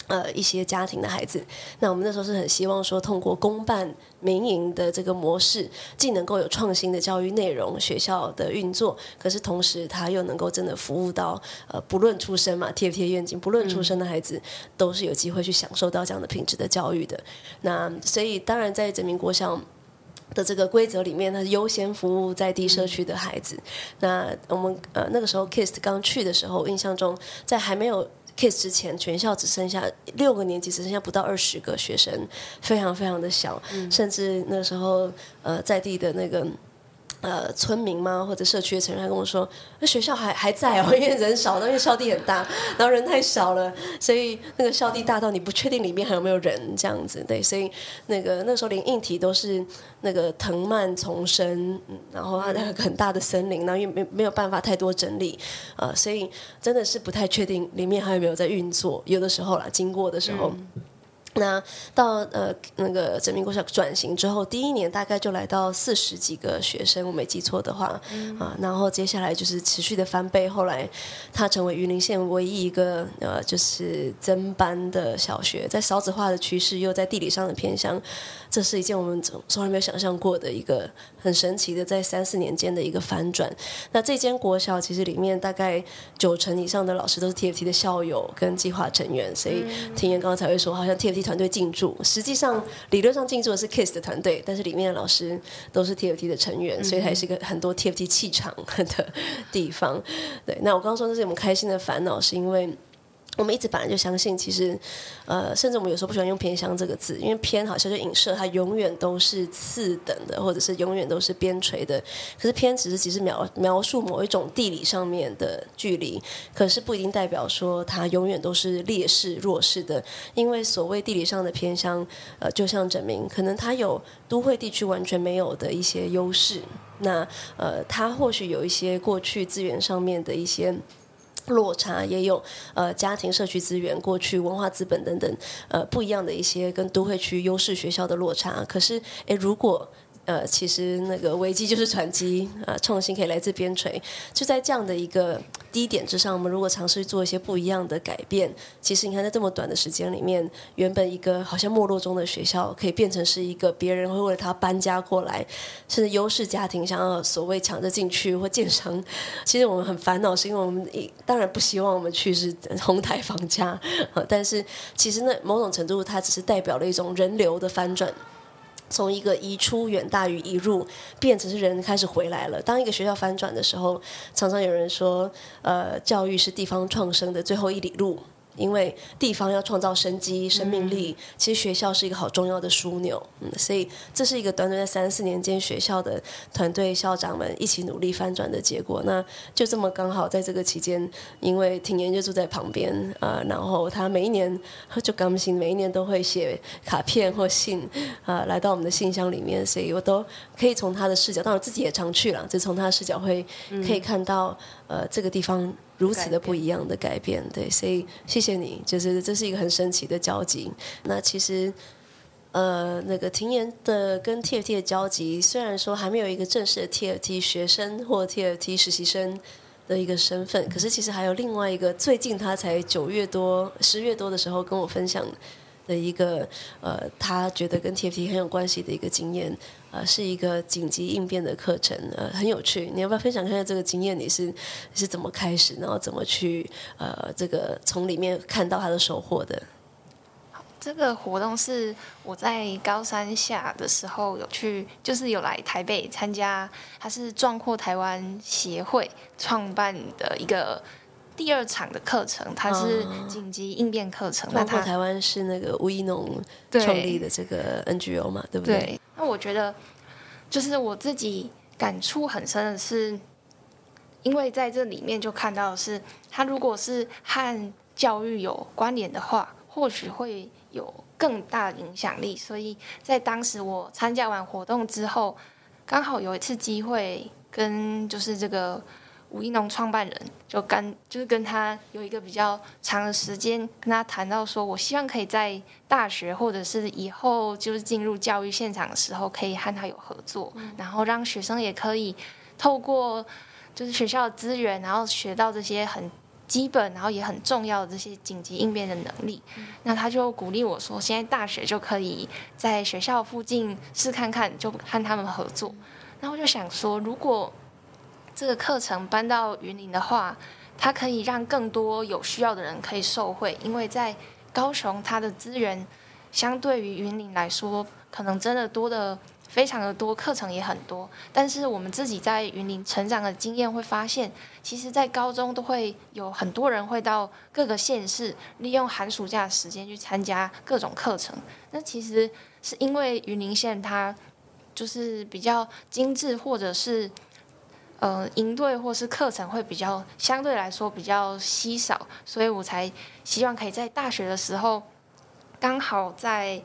呃，一些家庭的孩子，那我们那时候是很希望说，通过公办民营的这个模式，既能够有创新的教育内容，学校的运作，可是同时他又能够真的服务到呃，不论出身嘛贴不贴愿景，不论出身的孩子，都是有机会去享受到这样的品质的教育的。那所以当然在整民国小的这个规则里面，它是优先服务在地社区的孩子。那我们呃那个时候 KISS 刚去的时候，印象中在还没有。Kiss 之前，全校只剩下六个年级，只剩下不到二十个学生，非常非常的小，嗯、甚至那时候，呃，在地的那个。呃，村民吗？或者社区的成员，他跟我说，那学校还还在哦，因为人少，因为校地很大，然后人太少了，所以那个校地大到你不确定里面还有没有人这样子，对，所以那个那时候连硬体都是那个藤蔓丛生，然后它那个很大的森林，然后又没没有办法太多整理，呃，所以真的是不太确定里面还有没有在运作，有的时候啦，经过的时候。那到呃那个整民国小转型之后，第一年大概就来到四十几个学生，我没记错的话，嗯、啊，然后接下来就是持续的翻倍，后来他成为云林县唯一一个呃就是增班的小学，在少子化的趋势又在地理上的偏乡，这是一件我们从从来没有想象过的一个很神奇的在三四年间的一个反转。那这间国小其实里面大概九成以上的老师都是 TFT 的校友跟计划成员，所以庭妍刚刚才会说，好像 TFT。团队进驻，实际上理论上进驻的是 KISS 的团队，但是里面的老师都是 TFT 的成员，所以还是一个很多 TFT 气场 的地方。对，那我刚刚说这是我们开心的烦恼，是因为。我们一直本来就相信，其实，呃，甚至我们有时候不喜欢用“偏乡”这个字，因为“偏”好像就影射它永远都是次等的，或者是永远都是边陲的。可是“偏”只是只是描描述某一种地理上面的距离，可是不一定代表说它永远都是劣势弱势的。因为所谓地理上的偏乡，呃，就像整明，可能它有都会地区完全没有的一些优势。那呃，它或许有一些过去资源上面的一些。落差也有，呃，家庭社区资源、过去文化资本等等，呃，不一样的一些跟都会区优势学校的落差。可是，诶，如果呃，其实那个危机就是转机啊，创新可以来自边陲。就在这样的一个低点之上，我们如果尝试做一些不一样的改变，其实你看在这么短的时间里面，原本一个好像没落中的学校，可以变成是一个别人会为了他搬家过来，甚至优势家庭想要所谓抢着进去或建商。其实我们很烦恼，是因为我们当然不希望我们去是 哄抬房价，但是其实那某种程度，它只是代表了一种人流的翻转。从一个移出远大于移入，变成是人开始回来了。当一个学校翻转的时候，常常有人说，呃，教育是地方创生的最后一里路。因为地方要创造生机、生命力，其实学校是一个好重要的枢纽。嗯，所以这是一个短短在三四年间，学校的团队校长们一起努力翻转的结果。那就这么刚好在这个期间，因为挺妍就住在旁边啊、呃，然后他每一年就刚新每一年都会写卡片或信啊、呃，来到我们的信箱里面，所以我都可以从他的视角，当然我自己也常去了，就从他的视角会可以看到、嗯、呃这个地方。如此的不一样的改变，对，所以谢谢你，就是这是一个很神奇的交集。那其实，呃，那个庭言的跟 TFT 的交集，虽然说还没有一个正式的 TFT 学生或 TFT 实习生的一个身份，可是其实还有另外一个，最近他才九月多、十月多的时候跟我分享的一个，呃，他觉得跟 TFT 很有关系的一个经验。呃，是一个紧急应变的课程，呃，很有趣。你要不要分享看看这个经验？你是你是怎么开始，然后怎么去呃，这个从里面看到他的收获的？好，这个活动是我在高三下的时候有去，就是有来台北参加，它是壮阔台湾协会创办的一个第二场的课程，它是紧急应变课程。那它台湾是那个吴怡农创立的这个 NGO 嘛，对，不对？对那我觉得，就是我自己感触很深的是，因为在这里面就看到的是，他如果是和教育有关联的话，或许会有更大的影响力。所以在当时我参加完活动之后，刚好有一次机会跟就是这个。吴一农创办人就跟就是跟他有一个比较长的时间，跟他谈到说，我希望可以在大学或者是以后就是进入教育现场的时候，可以和他有合作，然后让学生也可以透过就是学校的资源，然后学到这些很基本，然后也很重要的这些紧急应变的能力。那他就鼓励我说，现在大学就可以在学校附近试看看，就和他们合作。然后我就想说，如果这个课程搬到云林的话，它可以让更多有需要的人可以受惠，因为在高雄，它的资源相对于云林来说，可能真的多的非常的多，课程也很多。但是我们自己在云林成长的经验会发现，其实，在高中都会有很多人会到各个县市，利用寒暑假的时间去参加各种课程。那其实是因为云林县它就是比较精致，或者是。呃，营队或是课程会比较相对来说比较稀少，所以我才希望可以在大学的时候，刚好在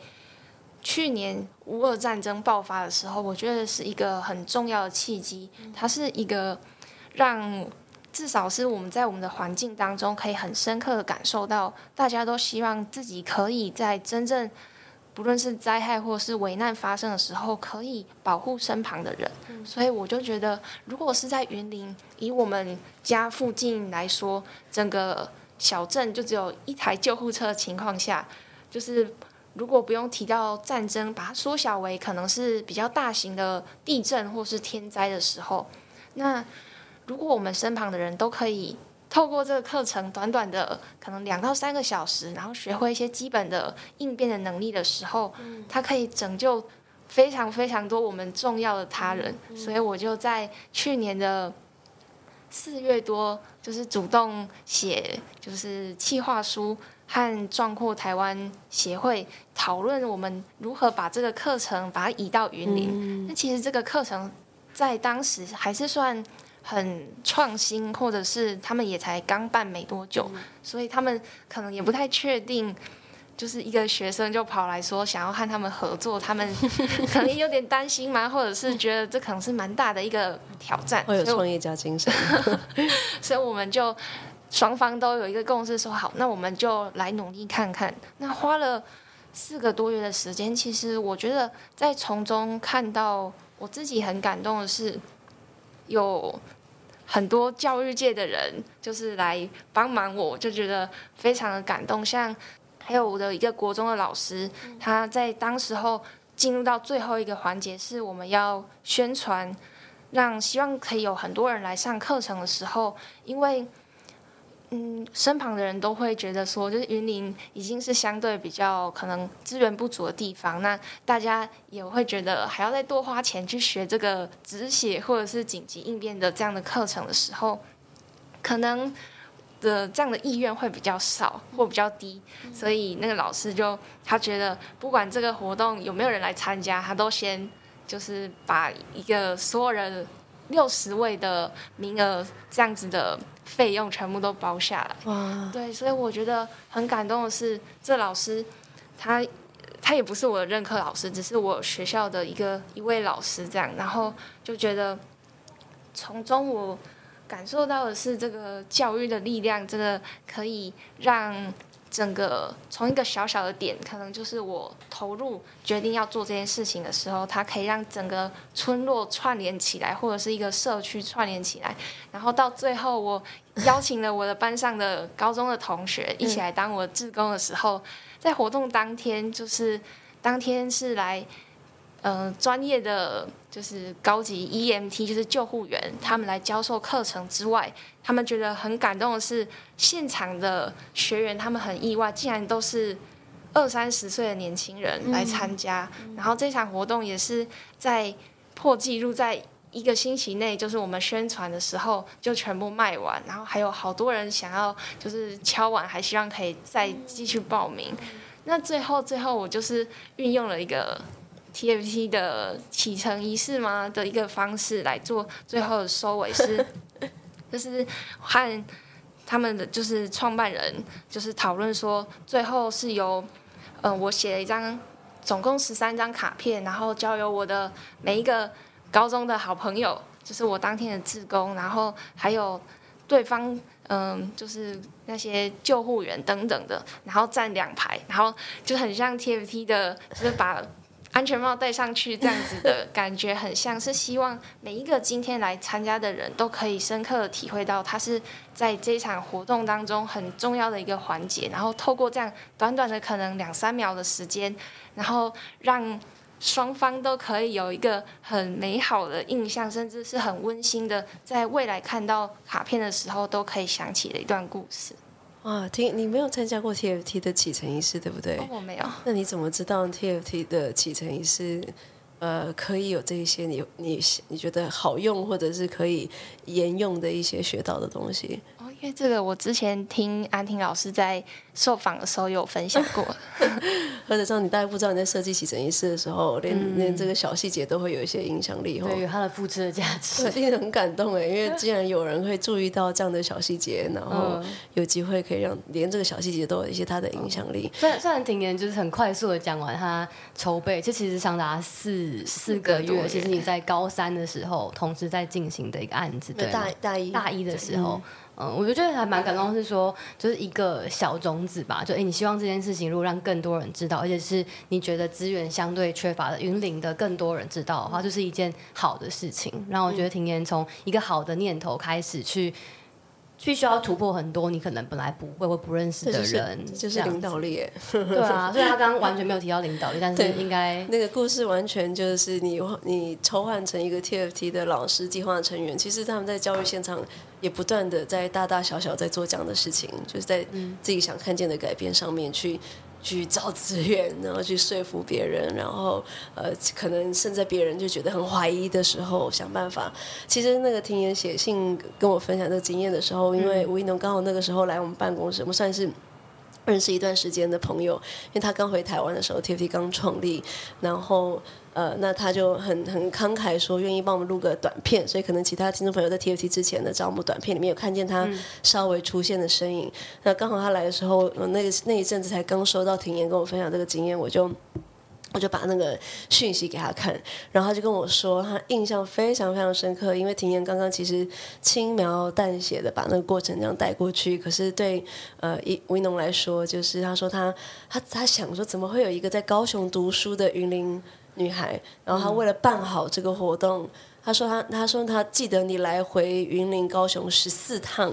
去年乌俄战争爆发的时候，我觉得是一个很重要的契机。它是一个让至少是我们在我们的环境当中可以很深刻的感受到，大家都希望自己可以在真正。不论是灾害或是危难发生的时候，可以保护身旁的人，所以我就觉得，如果是在云林，以我们家附近来说，整个小镇就只有一台救护车的情况下，就是如果不用提到战争，把它缩小为可能是比较大型的地震或是天灾的时候，那如果我们身旁的人都可以。透过这个课程，短短的可能两到三个小时，然后学会一些基本的应变的能力的时候，它可以拯救非常非常多我们重要的他人。所以我就在去年的四月多，就是主动写，就是企划书和壮阔台湾协会讨论我们如何把这个课程把它移到云林。那其实这个课程在当时还是算。很创新，或者是他们也才刚办没多久，嗯，所以他们可能也不太确定，就是一个学生就跑来说想要和他们合作，他们 可能有点担心嘛，或者是觉得这可能是蛮大的一个挑战。会有创业家精神，所以我们就双方都有一个共识，说好，那我们就来努力看看。那花了四个多月的时间，其实我觉得在从中看到。我自己很感动的是，有很多教育界的人就是来帮忙我，就觉得非常的感动。像还有我的一个国中的老师，他在当时候进入到最后一个环节，是我们要宣传，让希望可以有很多人来上课程的时候，因为。嗯，身旁的人都会觉得说，就是云林已经是相对比较可能资源不足的地方，那大家也会觉得还要再多花钱去学这个止血或者是紧急应变的这样的课程的时候，可能的这样的意愿会比较少或比较低，所以那个老师就他觉得不管这个活动有没有人来参加，他都先就是把一个所有人六十位的名额这样子的。费用全部都包下来，哇！对，所以我觉得很感动的是，这老师他他也不是我的任课老师，只是我学校的一个一位老师这样，然后就觉得从中我感受到的是这个教育的力量，真的可以让。整个从一个小小的点，可能就是我投入决定要做这件事情的时候，它可以让整个村落串联起来，或者是一个社区串联起来。然后到最后，我邀请了我的班上的高中的同学一起来当我的志工的时候，在活动当天，就是当天是来。嗯、呃，专业的就是高级 EMT，就是救护员，他们来教授课程之外，他们觉得很感动的是，现场的学员他们很意外，竟然都是二三十岁的年轻人来参加。嗯、然后这场活动也是在破纪录，在一个星期内，就是我们宣传的时候就全部卖完，然后还有好多人想要就是敲完，还希望可以再继续报名。那最后最后，我就是运用了一个。TFT 的启程仪式吗的一个方式来做最后的收尾是，就是和他们的就是创办人就是讨论说，最后是由嗯、我写了一张总共十三张卡片，然后交由我的每一个高中的好朋友，就是我当天的志工，然后还有对方嗯、就是那些救护员等等的，然后站两排，然后就很像 TFT 的，就是把。安全帽戴上去，这样子的感觉很像是希望每一个今天来参加的人都可以深刻的体会到，他是在这场活动当中很重要的一个环节。然后透过这样短短的可能两三秒的时间，然后让双方都可以有一个很美好的印象，甚至是很温馨的，在未来看到卡片的时候都可以想起的一段故事。哇，听你没有参加过 TFT 的启程仪式，对不对？哦，我没有。那你怎么知道 TFT 的启程仪式，呃，可以有这一些你你你觉得好用，或者是可以沿用的一些学到的东西？因为这个，我之前听安婷老师在受访的时候有分享过。或者说，你大概不知道你在设计启程仪式的时候，连、嗯、连这个小细节都会有一些影响力。对，有它的复制的价值。我听得很感动哎，因为既然有人会注意到这样的小细节，然后有机会可以让连这个小细节都有一些它的影响力。虽然虽然庭妍就是很快速的讲完他筹备，这其实长达四四个月。其实你在高三的时候，同时在进行的一个案子，对，大大一大一的时候。嗯，我就觉得还蛮感动，是说就是一个小种子吧。就哎，你希望这件事情如果让更多人知道，而且是你觉得资源相对缺乏的云林的更多人知道的话，就是一件好的事情。然后我觉得庭妍从一个好的念头开始去。必须要突破很多你可能本来不会或不认识的人，就是、就是领导力。对啊，所以他刚刚完全没有提到领导力，但是应该那个故事完全就是你你抽换成一个 TFT 的老师计划成员，其实他们在教育现场也不断的在大大小小在做这样的事情，就是在自己想看见的改变上面去。去找资源，然后去说服别人，然后呃，可能甚至别人就觉得很怀疑的时候，想办法。其实那个庭言写信跟我分享这个经验的时候，因为吴一农刚好那个时候来我们办公室，我们算是。认识一段时间的朋友，因为他刚回台湾的时候，TFT 刚创立，然后呃，那他就很很慷慨说愿意帮我们录个短片，所以可能其他听众朋友在 TFT 之前的招募短片里面有看见他稍微出现的身影。那刚好他来的时候，那个那一阵子才刚收到庭言跟我分享这个经验，我就。我就把那个讯息给他看，然后他就跟我说，他印象非常非常深刻，因为庭言刚刚其实轻描淡写的把那个过程这样带过去，可是对呃一吴一农来说，就是他说他他他想说，怎么会有一个在高雄读书的云林女孩，然后他为了办好这个活动，他说他他说他记得你来回云林高雄十四趟。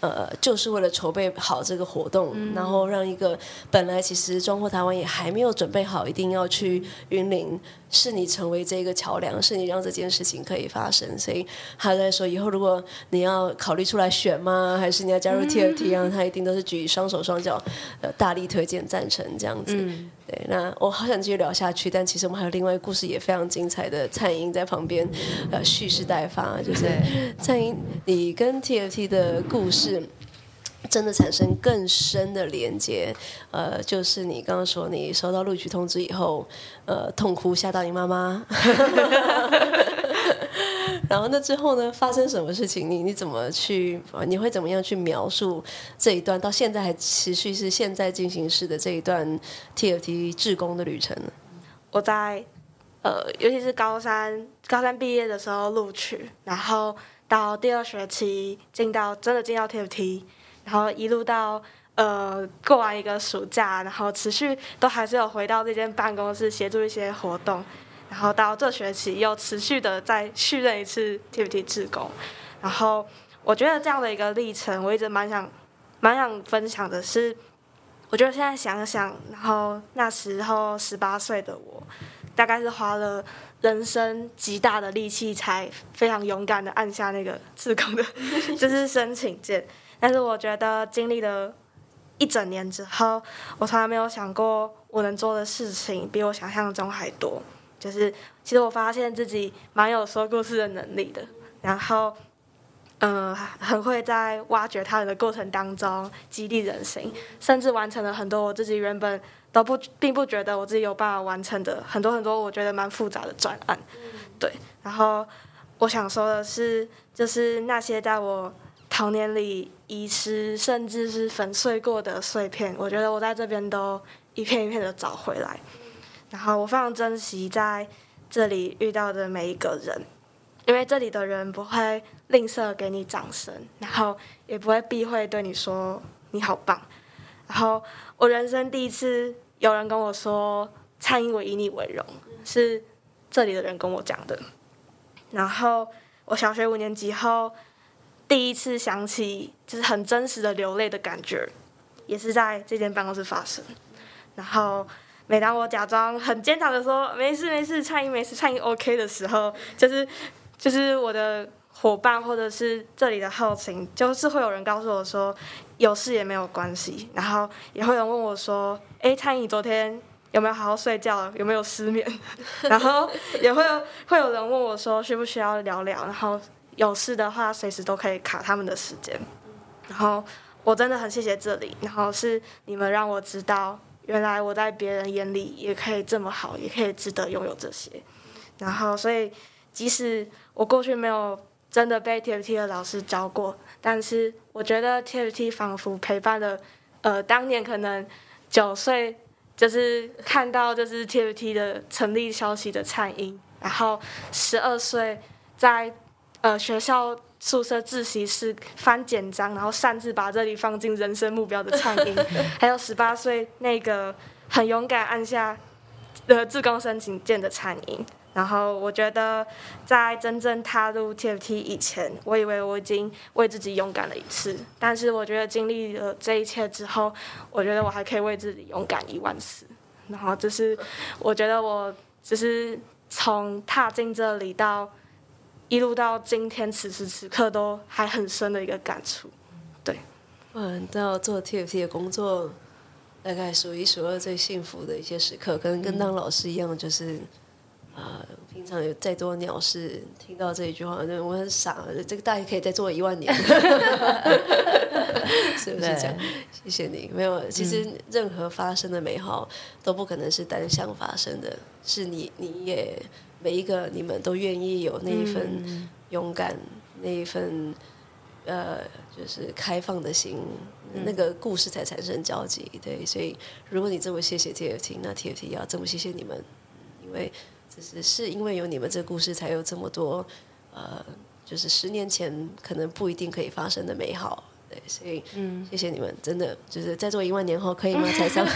呃，就是为了筹备好这个活动，嗯、然后让一个本来其实中国台湾也还没有准备好，一定要去云林，是你成为这个桥梁，是你让这件事情可以发生。所以他在说，以后如果你要考虑出来选吗？还是你要加入 TFT 啊？他一定都是举双手双脚，呃，大力推荐赞成这样子。嗯对，那我好想继续聊下去，但其实我们还有另外一个故事也非常精彩的，蔡英在旁边呃蓄势待发，就是蔡英，你跟 TFT 的故事真的产生更深的连接，呃，就是你刚刚说你收到录取通知以后，呃，痛哭吓到你妈妈。然后那之后呢？发生什么事情？你你怎么去？你会怎么样去描述这一段到现在还持续是现在进行式的这一段 TFT 志工的旅程呢？我在呃，尤其是高三高三毕业的时候录取，然后到第二学期进到真的进到 TFT，然后一路到呃过完一个暑假，然后持续都还是有回到这间办公室协助一些活动。然后到这学期又持续的再续任一次 TFT 志工，然后我觉得这样的一个历程，我一直蛮想蛮想分享的是，我觉得现在想想，然后那时候十八岁的我，大概是花了人生极大的力气，才非常勇敢的按下那个志工的，就是申请键。但是我觉得经历了一整年之后，我从来没有想过我能做的事情比我想象中还多。就是，其实我发现自己蛮有说故事的能力的，然后，嗯、呃，很会在挖掘他人的过程当中激励人心，甚至完成了很多我自己原本都不并不觉得我自己有办法完成的很多很多我觉得蛮复杂的专案，对。然后我想说的是，就是那些在我童年里遗失甚至是粉碎过的碎片，我觉得我在这边都一片一片的找回来。然后我非常珍惜在这里遇到的每一个人，因为这里的人不会吝啬给你掌声，然后也不会避讳对你说你好棒。然后我人生第一次有人跟我说“蔡英，我以你为荣”，是这里的人跟我讲的。然后我小学五年级后第一次想起就是很真实的流泪的感觉，也是在这间办公室发生。然后。每当我假装很坚强的说没事没事，灿英没事，灿英 OK 的时候，就是就是我的伙伴或者是这里的后勤，就是会有人告诉我说有事也没有关系，然后也会有人问我说，哎，蔡英你昨天有没有好好睡觉，有没有失眠？然后也会有会有人问我说需不需要聊聊，然后有事的话随时都可以卡他们的时间，然后我真的很谢谢这里，然后是你们让我知道。原来我在别人眼里也可以这么好，也可以值得拥有这些。然后，所以即使我过去没有真的被 TFT 的老师教过，但是我觉得 TFT 仿佛陪伴了，呃，当年可能九岁就是看到就是 TFT 的成立消息的灿英，然后十二岁在呃学校。宿舍自习室翻简章，然后擅自把这里放进人生目标的灿英，还有十八岁那个很勇敢按下呃自工申请键的餐饮。然后我觉得，在真正踏入 TFT 以前，我以为我已经为自己勇敢了一次，但是我觉得经历了这一切之后，我觉得我还可以为自己勇敢一万次。然后这是我觉得我只是从踏进这里到。一路到今天，此时此刻都还很深的一个感触，对。嗯，到做 TFT 的工作，大概数一数二最幸福的一些时刻，可能跟当老师一样，就是，啊、呃，平常有再多鸟事，听到这一句话，我很傻，这个大概可以再做一万年，是不是这样？谢谢你。没有，其实任何发生的美好都不可能是单向发生的，是你，你也。每一个你们都愿意有那一份勇敢，嗯、那一份呃，就是开放的心，嗯、那个故事才产生交集。对，所以如果你这么谢谢 TFT，那 TFT 也要这么谢谢你们，因为只是是因为有你们这个故事，才有这么多呃，就是十年前可能不一定可以发生的美好。对，所以嗯，谢谢你们，真的就是在座一万年后可以吗？才上。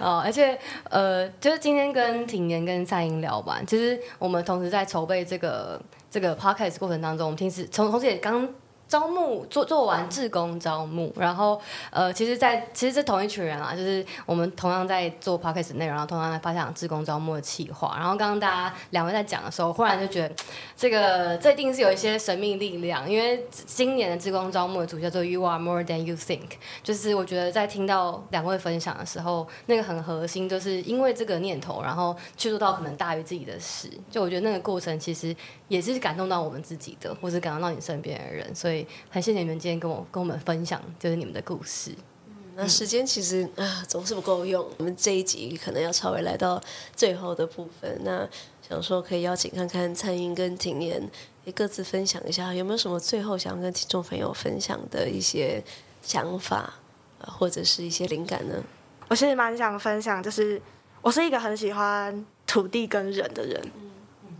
哦，而且呃，就是今天跟庭妍跟蔡英聊完，其实我们同时在筹备这个这个 podcast 过程当中，我们平时从同时也刚。招募做做完志工招募，然后呃，其实在，其实是同一群人啊，就是我们同样在做 podcast 内容，然后同样在发想志工招募的企划。然后刚刚大家两位在讲的时候，忽然就觉得这个这一定是有一些神秘力量，因为今年的志工招募的主题叫做 You are more than you think，就是我觉得在听到两位分享的时候，那个很核心，就是因为这个念头，然后去做到可能大于自己的事。就我觉得那个过程其实也是感动到我们自己的，或是感动到你身边的人，所以。很谢谢你们今天跟我跟我们分享，就是你们的故事。嗯，那时间其实啊总是不够用，我们这一集可能要稍微来到最后的部分。那想说可以邀请看看灿英跟庭妍，也各自分享一下，有没有什么最后想要跟听众朋友分享的一些想法，或者是一些灵感呢？我是蛮想分享，就是我是一个很喜欢土地跟人的人。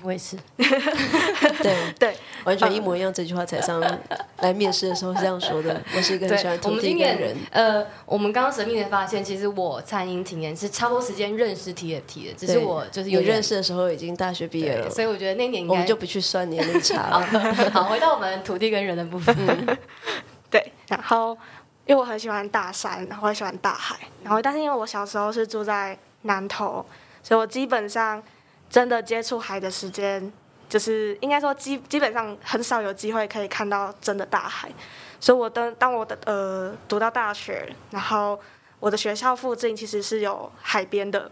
我也是，对对，完全一模一样。这句话才上来面试的时候是这样说的。我是一个很喜欢土地跟人。呃，我们刚刚神秘的发现，其实我餐饮体验是差不多时间认识 TFT 的，只是我就是有认识的时候已经大学毕业了，所以我觉得那年我们就不去算年龄差了。好，回到我们土地跟人的部分。嗯、对，然后因为我很喜欢大山，然后我很喜欢大海，然后但是因为我小时候是住在南投，所以我基本上。真的接触海的时间，就是应该说基基本上很少有机会可以看到真的大海，所以我当当我的呃读到大学，然后我的学校附近其实是有海边的，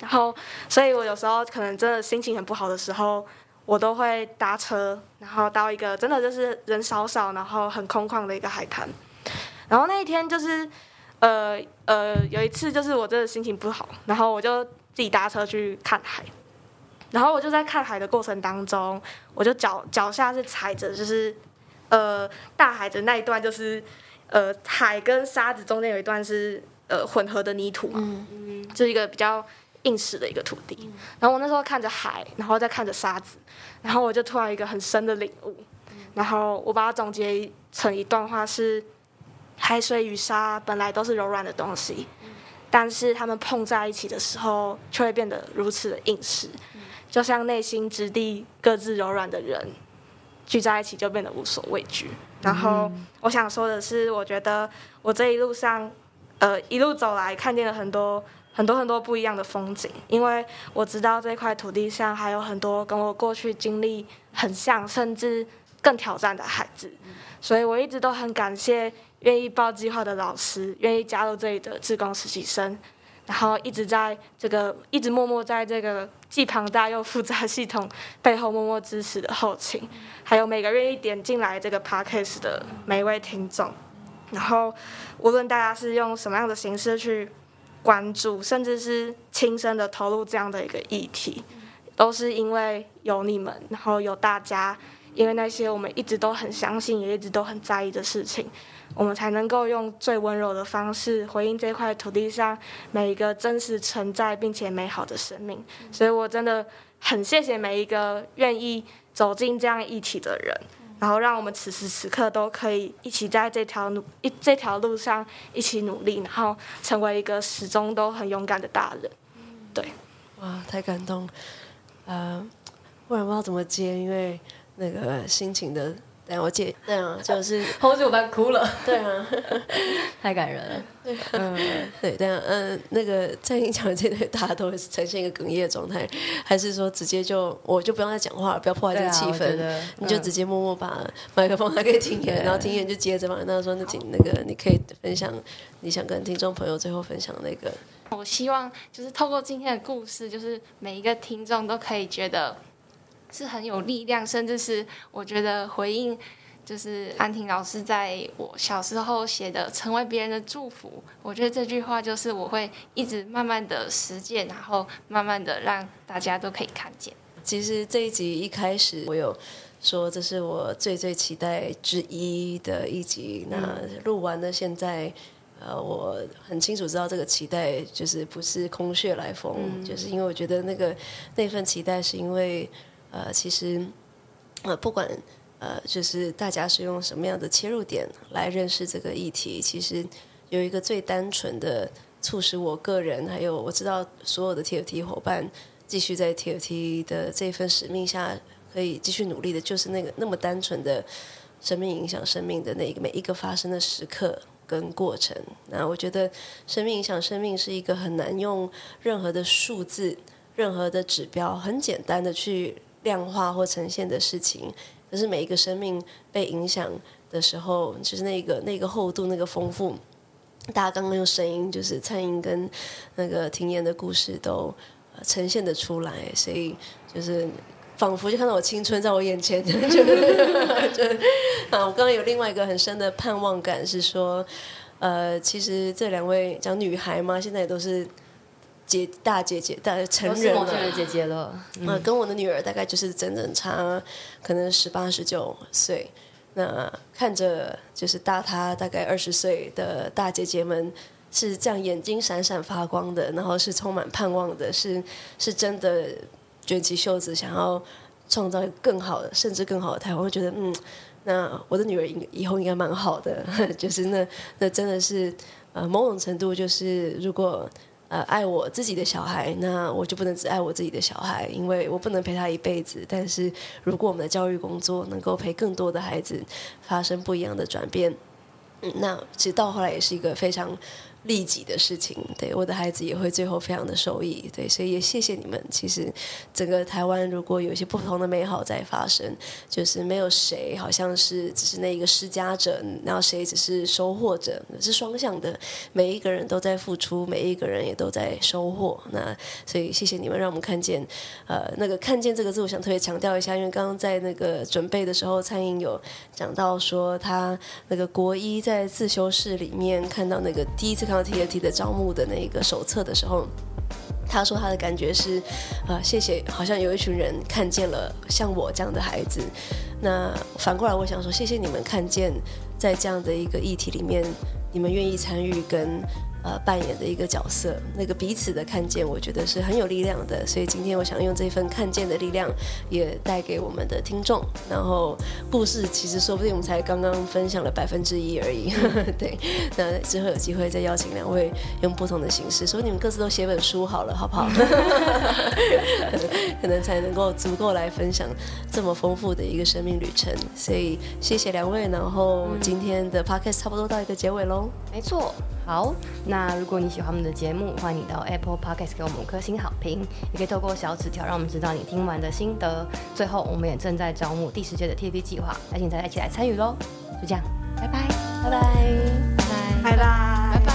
然后所以我有时候可能真的心情很不好的时候，我都会搭车，然后到一个真的就是人少少，然后很空旷的一个海滩，然后那一天就是呃呃有一次就是我真的心情不好，然后我就自己搭车去看海。然后我就在看海的过程当中，我就脚脚下是踩着，就是呃大海的那一段，就是呃海跟沙子中间有一段是呃混合的泥土嘛，嗯，就是一个比较硬实的一个土地。然后我那时候看着海，然后再看着沙子，然后我就突然一个很深的领悟，然后我把它总结成一段话是：海水与沙本来都是柔软的东西，但是它们碰在一起的时候，却会变得如此的硬实。就像内心质地各自柔软的人聚在一起，就变得无所畏惧。然后我想说的是，我觉得我这一路上，呃，一路走来，看见了很多很多很多不一样的风景。因为我知道这块土地上还有很多跟我过去经历很像，甚至更挑战的孩子。所以我一直都很感谢愿意报计划的老师，愿意加入这里的志工实习生。然后一直在这个，一直默默在这个既庞大又复杂系统背后默默支持的后勤，还有每个愿意点进来这个 podcast 的每一位听众。然后无论大家是用什么样的形式去关注，甚至是亲身的投入这样的一个议题，都是因为有你们，然后有大家，因为那些我们一直都很相信，也一直都很在意的事情。我们才能够用最温柔的方式回应这块土地上每一个真实存在并且美好的生命，所以我真的很谢谢每一个愿意走进这样一起的人，然后让我们此时此刻都可以一起在这条路一这条路上一起努力，然后成为一个始终都很勇敢的大人。对，哇，太感动，呃，不然不知道怎么接，因为那个心情的。对，我姐，对啊，就是后续我班哭了，对啊，太感人了，对，嗯，对，对啊，嗯，那个在你讲的这对，大家都会呈现一个哽咽的状态，还是说直接就我就不用再讲话了，不要破坏这个气氛，啊、你就直接默默把麦克风拿给听言，然后听言就接着嘛，那说那请那个你可以分享你想跟听众朋友最后分享的那个，我希望就是透过今天的故事，就是每一个听众都可以觉得。是很有力量，甚至是我觉得回应，就是安婷老师在我小时候写的“成为别人的祝福”，我觉得这句话就是我会一直慢慢的实践，然后慢慢的让大家都可以看见。其实这一集一开始我有说，这是我最最期待之一的一集。那录完了，现在呃，我很清楚知道这个期待就是不是空穴来风，嗯、就是因为我觉得那个那份期待是因为。呃，其实，呃，不管呃，就是大家是用什么样的切入点来认识这个议题，其实有一个最单纯的促使我个人，还有我知道所有的 TFT 伙伴，继续在 TFT 的这份使命下，可以继续努力的，就是那个那么单纯的生命影响生命的那个每一个发生的时刻跟过程。那我觉得生命影响生命是一个很难用任何的数字、任何的指标，很简单的去量化或呈现的事情。可是每一个生命被影响的时候，就是那个那个厚度、那个丰富。大家刚刚用声音，就是蔡英跟那个庭妍的故事都。呈现的出来，所以就是仿佛就看到我青春在我眼前，就就啊！我刚刚有另外一个很深的盼望感，是说，呃，其实这两位讲女孩嘛，现在也都是姐大姐姐大成人了，是姐姐了。嗯、呃，跟我的女儿大概就是整整差可能十八十九岁。那看着就是大她大概二十岁的大姐姐们。是这样，眼睛闪闪发光的，然后是充满盼望的，是是真的卷起袖子想要创造更好的，甚至更好的台湾。我觉得，嗯，那我的女儿应以后应该蛮好的，就是那那真的是呃某种程度就是，如果呃爱我自己的小孩，那我就不能只爱我自己的小孩，因为我不能陪他一辈子。但是如果我们的教育工作能够陪更多的孩子发生不一样的转变，那其实到后来也是一个非常。利己的事情，对我的孩子也会最后非常的受益，对，所以也谢谢你们。其实整个台湾如果有一些不同的美好在发生，就是没有谁好像是只是那一个施加者，然后谁只是收获者，是双向的，每一个人都在付出，每一个人也都在收获。那所以谢谢你们，让我们看见，呃，那个看见这个字，我想特别强调一下，因为刚刚在那个准备的时候，灿英有讲到说他那个国一在自修室里面看到那个第一次。到 TFT 的招募的那个手册的时候，他说他的感觉是，呃，谢谢，好像有一群人看见了像我这样的孩子。那反过来，我想说，谢谢你们看见，在这样的一个议题里面，你们愿意参与跟。呃，扮演的一个角色，那个彼此的看见，我觉得是很有力量的。所以今天我想用这份看见的力量，也带给我们的听众。然后故事其实说不定我们才刚刚分享了百分之一而已。对，那之后有机会再邀请两位用不同的形式，所以你们各自都写本书好了，好不好？可能才能够足够来分享这么丰富的一个生命旅程。所以谢谢两位，然后今天的 podcast 差不多到一个结尾喽。没错。好，那如果你喜欢我们的节目，欢迎你到 Apple Podcast 给我们五颗星好评，也可以透过小纸条让我们知道你听完的心得。最后，我们也正在招募第十届的 TV 计划，邀请大家一起来参与喽！就这样，拜拜，拜拜，拜拜，拜拜。